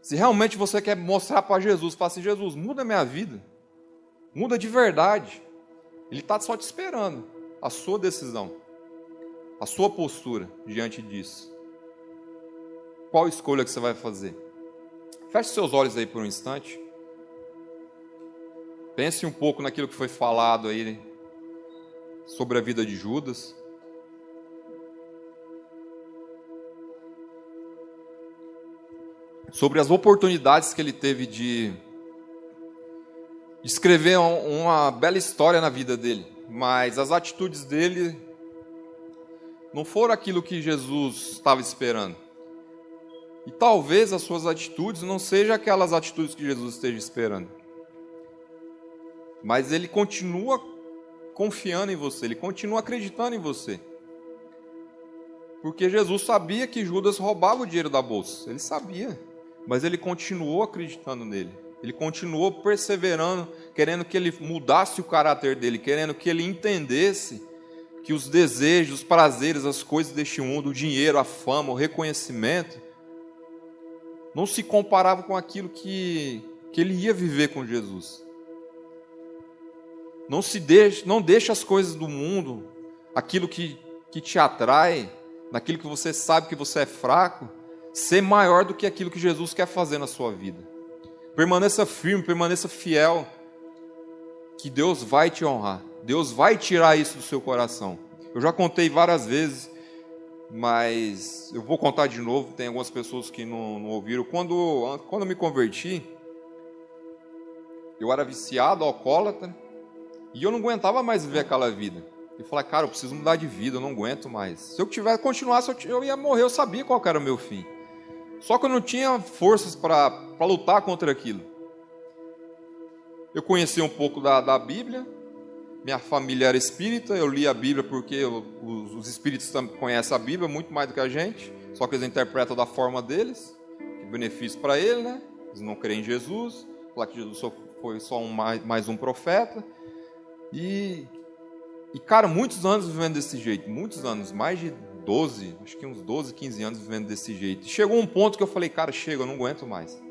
Se realmente você quer mostrar para Jesus, fala assim, Jesus, muda minha vida. Muda de verdade. Ele está só te esperando. A sua decisão. A sua postura diante disso. Qual escolha que você vai fazer? Feche seus olhos aí por um instante. Pense um pouco naquilo que foi falado aí sobre a vida de Judas. Sobre as oportunidades que ele teve de escrever uma bela história na vida dele, mas as atitudes dele não foram aquilo que Jesus estava esperando. E talvez as suas atitudes não sejam aquelas atitudes que Jesus esteja esperando. Mas ele continua confiando em você, ele continua acreditando em você. Porque Jesus sabia que Judas roubava o dinheiro da bolsa, ele sabia, mas ele continuou acreditando nele. Ele continuou perseverando, querendo que ele mudasse o caráter dele, querendo que ele entendesse que os desejos, os prazeres, as coisas deste mundo, o dinheiro, a fama, o reconhecimento, não se comparavam com aquilo que, que ele ia viver com Jesus. Não se deixe, não deixe as coisas do mundo, aquilo que, que te atrai, naquilo que você sabe que você é fraco, ser maior do que aquilo que Jesus quer fazer na sua vida. Permaneça firme, permaneça fiel, que Deus vai te honrar. Deus vai tirar isso do seu coração. Eu já contei várias vezes, mas eu vou contar de novo. Tem algumas pessoas que não, não ouviram. Quando, quando eu me converti, eu era viciado, alcoólatra, e eu não aguentava mais viver aquela vida. E falei, cara, eu preciso mudar de vida, eu não aguento mais. Se eu tivesse continuasse, eu ia morrer, eu sabia qual era o meu fim. Só que eu não tinha forças para lutar contra aquilo. Eu conheci um pouco da, da Bíblia, minha família era espírita, eu li a Bíblia porque os, os espíritos conhecem a Bíblia muito mais do que a gente, só que eles interpretam da forma deles, que benefício para ele, né? Eles não creem em Jesus, falar que Jesus foi só um, mais, mais um profeta. E, e, cara, muitos anos vivendo desse jeito, muitos anos, mais de 12, acho que uns 12, 15 anos vivendo desse jeito. Chegou um ponto que eu falei, cara, chega, eu não aguento mais.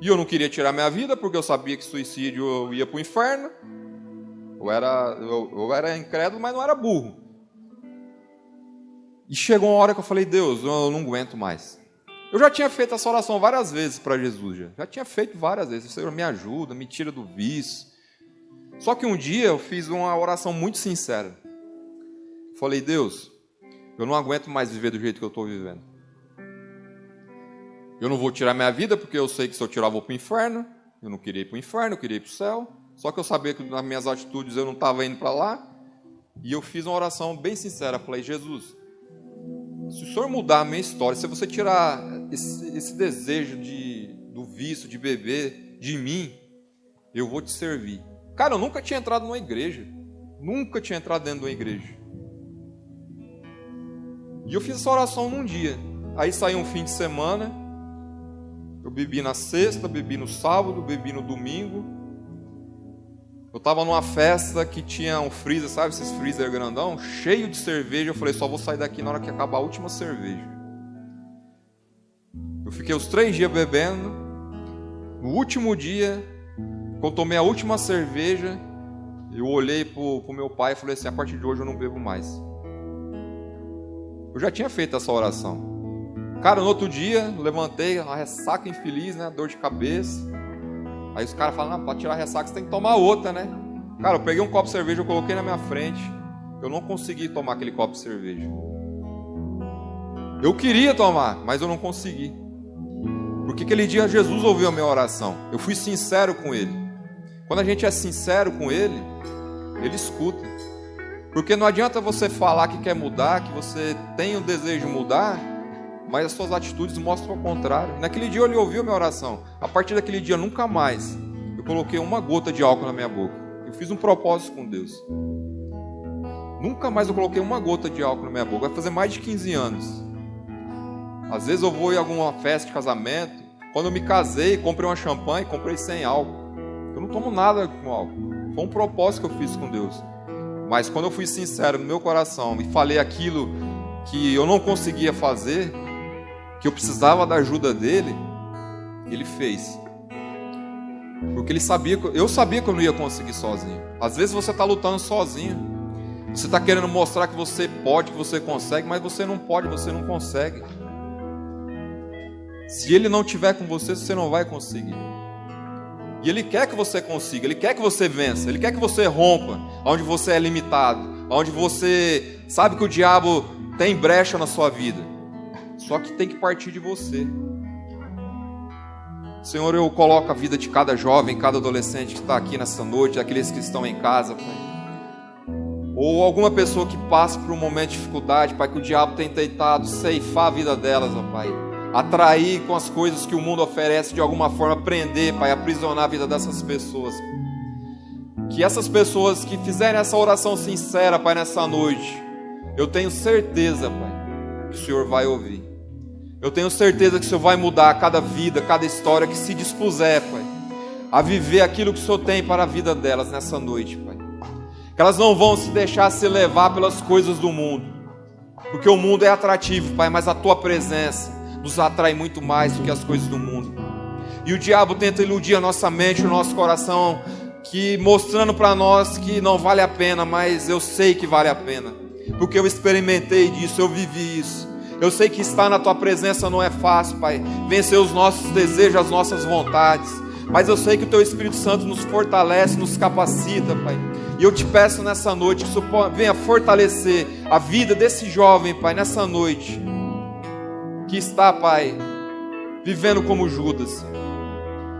E eu não queria tirar minha vida, porque eu sabia que suicídio eu ia para o inferno. Eu era, eu, eu era incrédulo, mas não era burro. E chegou uma hora que eu falei, Deus, eu não aguento mais. Eu já tinha feito essa oração várias vezes para Jesus, já. já tinha feito várias vezes. Senhor, me ajuda, me tira do vício. Só que um dia eu fiz uma oração muito sincera. Falei, Deus, eu não aguento mais viver do jeito que eu estou vivendo. Eu não vou tirar minha vida porque eu sei que se eu tirar eu vou para o inferno. Eu não queria ir para o inferno, eu queria ir para o céu. Só que eu sabia que nas minhas atitudes eu não estava indo para lá. E eu fiz uma oração bem sincera. Falei, Jesus, se o Senhor mudar a minha história, se você tirar esse, esse desejo de, do vício, de beber de mim, eu vou te servir. Cara, eu nunca tinha entrado numa igreja. Nunca tinha entrado dentro de uma igreja. E eu fiz essa oração num dia. Aí saiu um fim de semana. Eu bebi na sexta, bebi no sábado, bebi no domingo. Eu estava numa festa que tinha um freezer, sabe? Esses freezer grandão, cheio de cerveja. Eu falei, só vou sair daqui na hora que acabar a última cerveja. Eu fiquei os três dias bebendo. No último dia, quando tomei a última cerveja, eu olhei pro, pro meu pai e falei assim: a partir de hoje eu não bebo mais. Eu já tinha feito essa oração. Cara, no outro dia, levantei, a ressaca infeliz, né? Dor de cabeça. Aí os caras falam: para tirar a ressaca você tem que tomar outra, né? Cara, eu peguei um copo de cerveja, eu coloquei na minha frente. Eu não consegui tomar aquele copo de cerveja. Eu queria tomar, mas eu não consegui. Porque aquele dia Jesus ouviu a minha oração. Eu fui sincero com ele. Quando a gente é sincero com Ele, Ele escuta. Porque não adianta você falar que quer mudar, que você tem o desejo de mudar, mas as suas atitudes mostram o contrário. Naquele dia ele ouviu minha oração. A partir daquele dia, nunca mais eu coloquei uma gota de álcool na minha boca. Eu fiz um propósito com Deus. Nunca mais eu coloquei uma gota de álcool na minha boca. Vai fazer mais de 15 anos. Às vezes eu vou em alguma festa de casamento, Quando eu me casei, comprei uma champanhe, comprei sem álcool. Eu não tomo nada com álcool. Foi um propósito que eu fiz com Deus. Mas quando eu fui sincero no meu coração e falei aquilo que eu não conseguia fazer, que eu precisava da ajuda dele, ele fez. Porque ele sabia, eu sabia que eu não ia conseguir sozinho. Às vezes você está lutando sozinho. Você está querendo mostrar que você pode, que você consegue, mas você não pode, você não consegue. Se ele não tiver com você, você não vai conseguir. E ele quer que você consiga, ele quer que você vença, ele quer que você rompa onde você é limitado, onde você sabe que o diabo tem brecha na sua vida. Só que tem que partir de você. Senhor, eu coloco a vida de cada jovem, cada adolescente que está aqui nessa noite, aqueles que estão em casa, Pai. Ou alguma pessoa que passa por um momento de dificuldade, Pai, que o diabo tem tentado ceifar a vida delas, ó Pai atrair com as coisas que o mundo oferece, de alguma forma prender, Pai, aprisionar a vida dessas pessoas. Que essas pessoas que fizerem essa oração sincera, Pai, nessa noite, eu tenho certeza, Pai, que o Senhor vai ouvir. Eu tenho certeza que o Senhor vai mudar cada vida, cada história que se dispuser, Pai, a viver aquilo que o Senhor tem para a vida delas nessa noite, Pai. Que elas não vão se deixar se levar pelas coisas do mundo, porque o mundo é atrativo, Pai, mas a Tua presença, nos atrai muito mais do que as coisas do mundo. E o diabo tenta iludir a nossa mente, o nosso coração, que mostrando para nós que não vale a pena, mas eu sei que vale a pena, porque eu experimentei disso, eu vivi isso. Eu sei que estar na tua presença não é fácil, Pai. Vencer os nossos desejos, as nossas vontades. Mas eu sei que o teu Espírito Santo nos fortalece, nos capacita, Pai. E eu te peço nessa noite que o Senhor venha fortalecer a vida desse jovem, Pai, nessa noite que está, Pai, vivendo como Judas,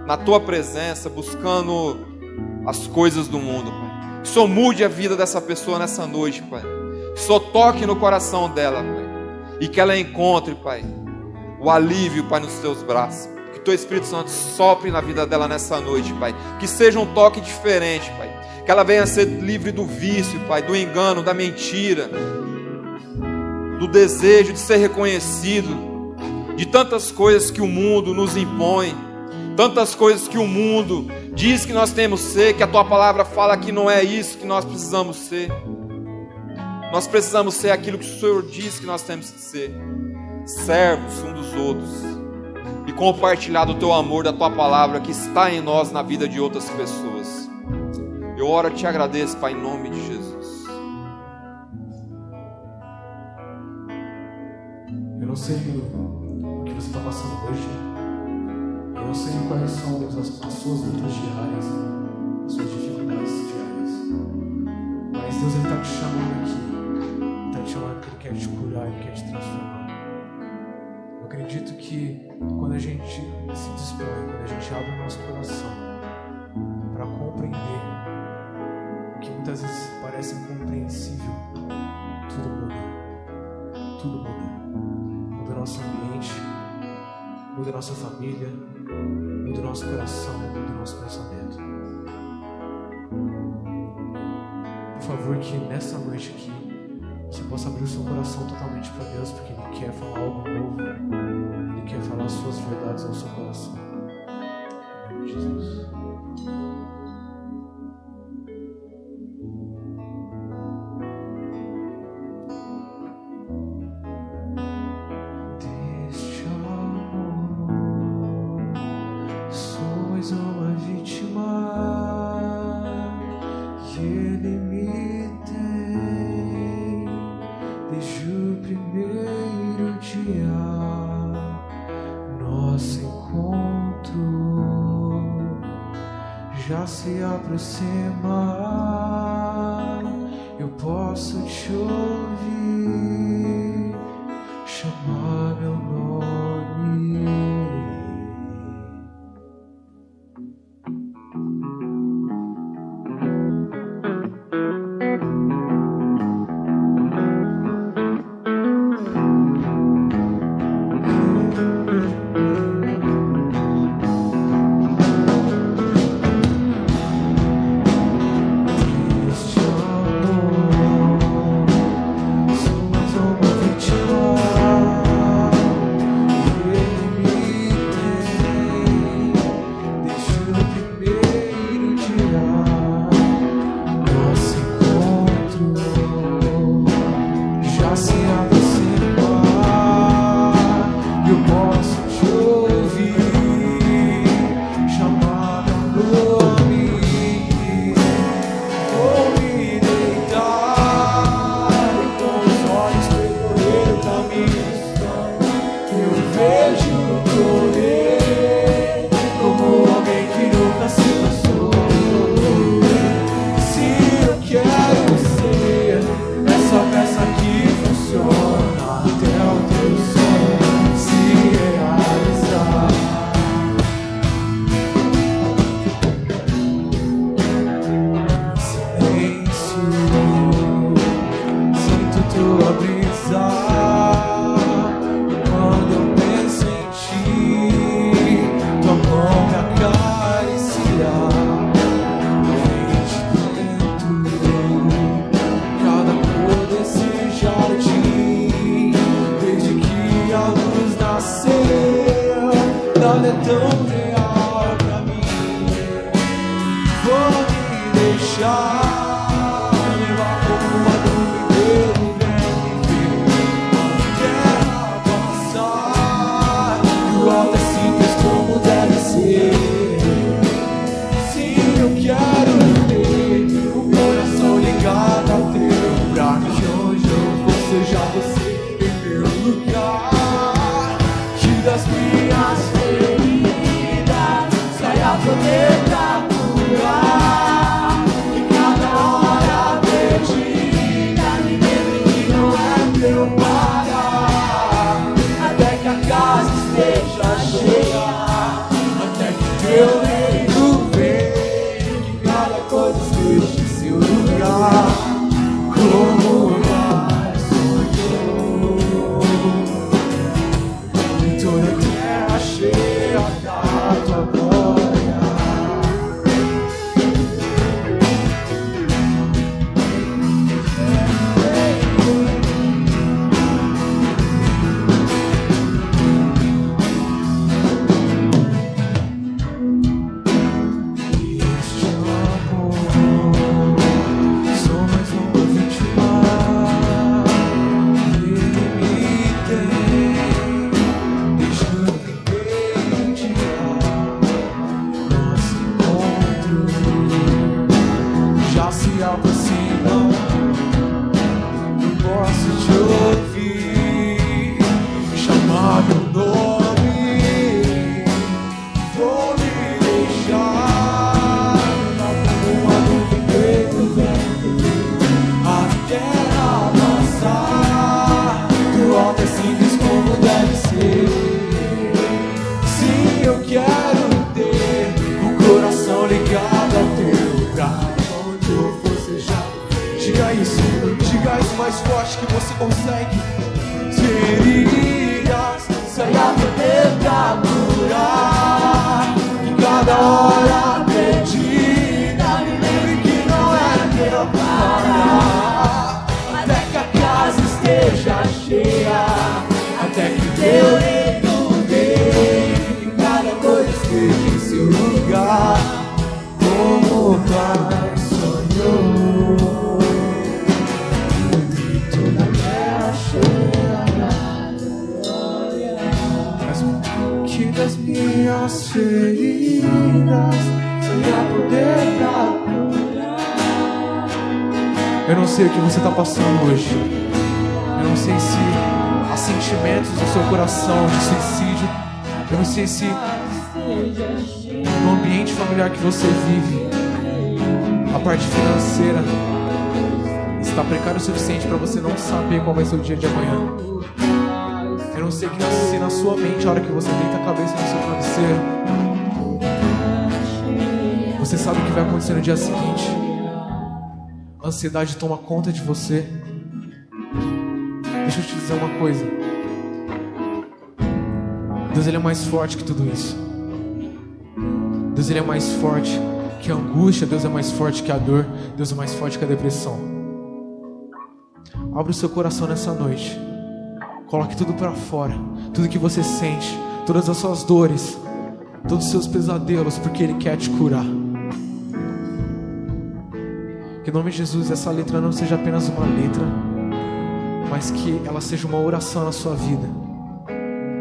na tua presença, buscando as coisas do mundo, Pai. Só mude a vida dessa pessoa nessa noite, Pai. Só toque no coração dela, Pai. E que ela encontre, Pai, o alívio, Pai, nos teus braços. Que teu Espírito Santo sopre na vida dela nessa noite, Pai. Que seja um toque diferente, Pai. Que ela venha a ser livre do vício, Pai, do engano, da mentira, do desejo de ser reconhecido de tantas coisas que o mundo nos impõe, tantas coisas que o mundo diz que nós temos que ser, que a tua palavra fala que não é isso que nós precisamos ser. Nós precisamos ser aquilo que o Senhor diz que nós temos que ser, servos um dos outros e compartilhar do teu amor, da tua palavra que está em nós na vida de outras pessoas. Eu oro e te agradeço, Pai, em nome de Jesus. Eu não sei você está passando hoje. Eu sei quais são as, as suas lutas diárias, as suas dificuldades diárias. Mas Deus está te chamando aqui. Está te chamando porque Ele quer te curar, Ele quer te transformar. Eu acredito que quando a gente se dispõe, quando a gente abre o nosso coração para compreender o que muitas vezes parece incompreensível, tudo muda. Tudo muda. Muda o nosso ambiente, muda a nossa família, muda o nosso coração, muda o nosso pensamento. Por favor, que nessa noite aqui você possa abrir o seu coração totalmente para Deus, porque Ele quer falar algo novo, Ele quer falar as suas verdades ao seu coração. Em nome de Jesus. Diga isso, diga isso mais forte que você consegue. Feridas, saia pra curar Que cada hora perdida Me lembre que não era meu parar Até que a casa esteja cheia Até que teu não sei o que você está passando hoje. Eu não sei se há sentimentos no seu coração de suicídio. Eu não sei se no ambiente familiar que você vive, a parte financeira está precária o suficiente para você não saber qual vai ser o dia de amanhã. Eu não sei se na sua mente a hora que você deita a cabeça no seu travesseiro. Você sabe o que vai acontecer no dia seguinte. A ansiedade toma conta de você. Deixa eu te dizer uma coisa. Deus ele é mais forte que tudo isso. Deus ele é mais forte que a angústia, Deus é mais forte que a dor, Deus é mais forte que a depressão. Abra o seu coração nessa noite. Coloque tudo para fora, tudo que você sente, todas as suas dores, todos os seus pesadelos, porque ele quer te curar. Que em nome de Jesus essa letra não seja apenas uma letra, mas que ela seja uma oração na sua vida.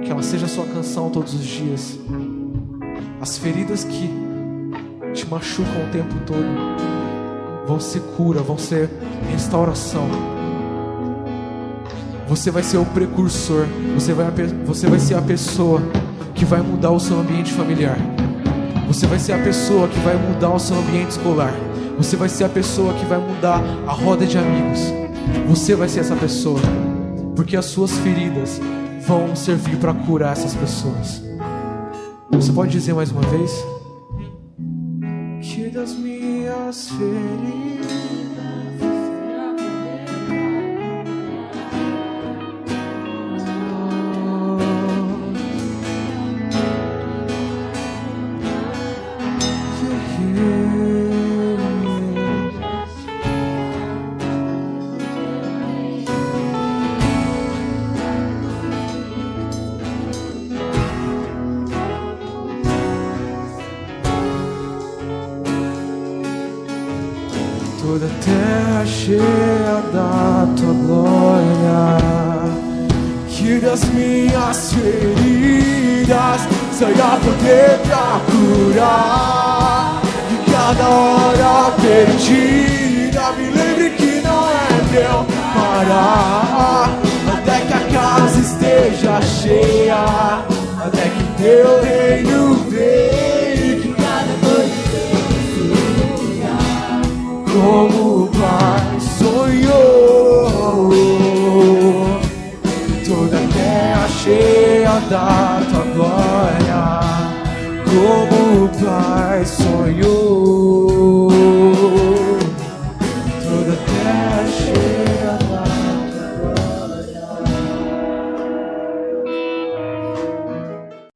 Que ela seja a sua canção todos os dias. As feridas que te machucam o tempo todo vão ser cura, vão ser restauração. Você vai ser o precursor, você vai, você vai ser a pessoa que vai mudar o seu ambiente familiar. Você vai ser a pessoa que vai mudar o seu ambiente escolar. Você vai ser a pessoa que vai mudar a roda de amigos. Você vai ser essa pessoa, porque as suas feridas vão servir para curar essas pessoas. Você pode dizer mais uma vez? Que das minhas feridas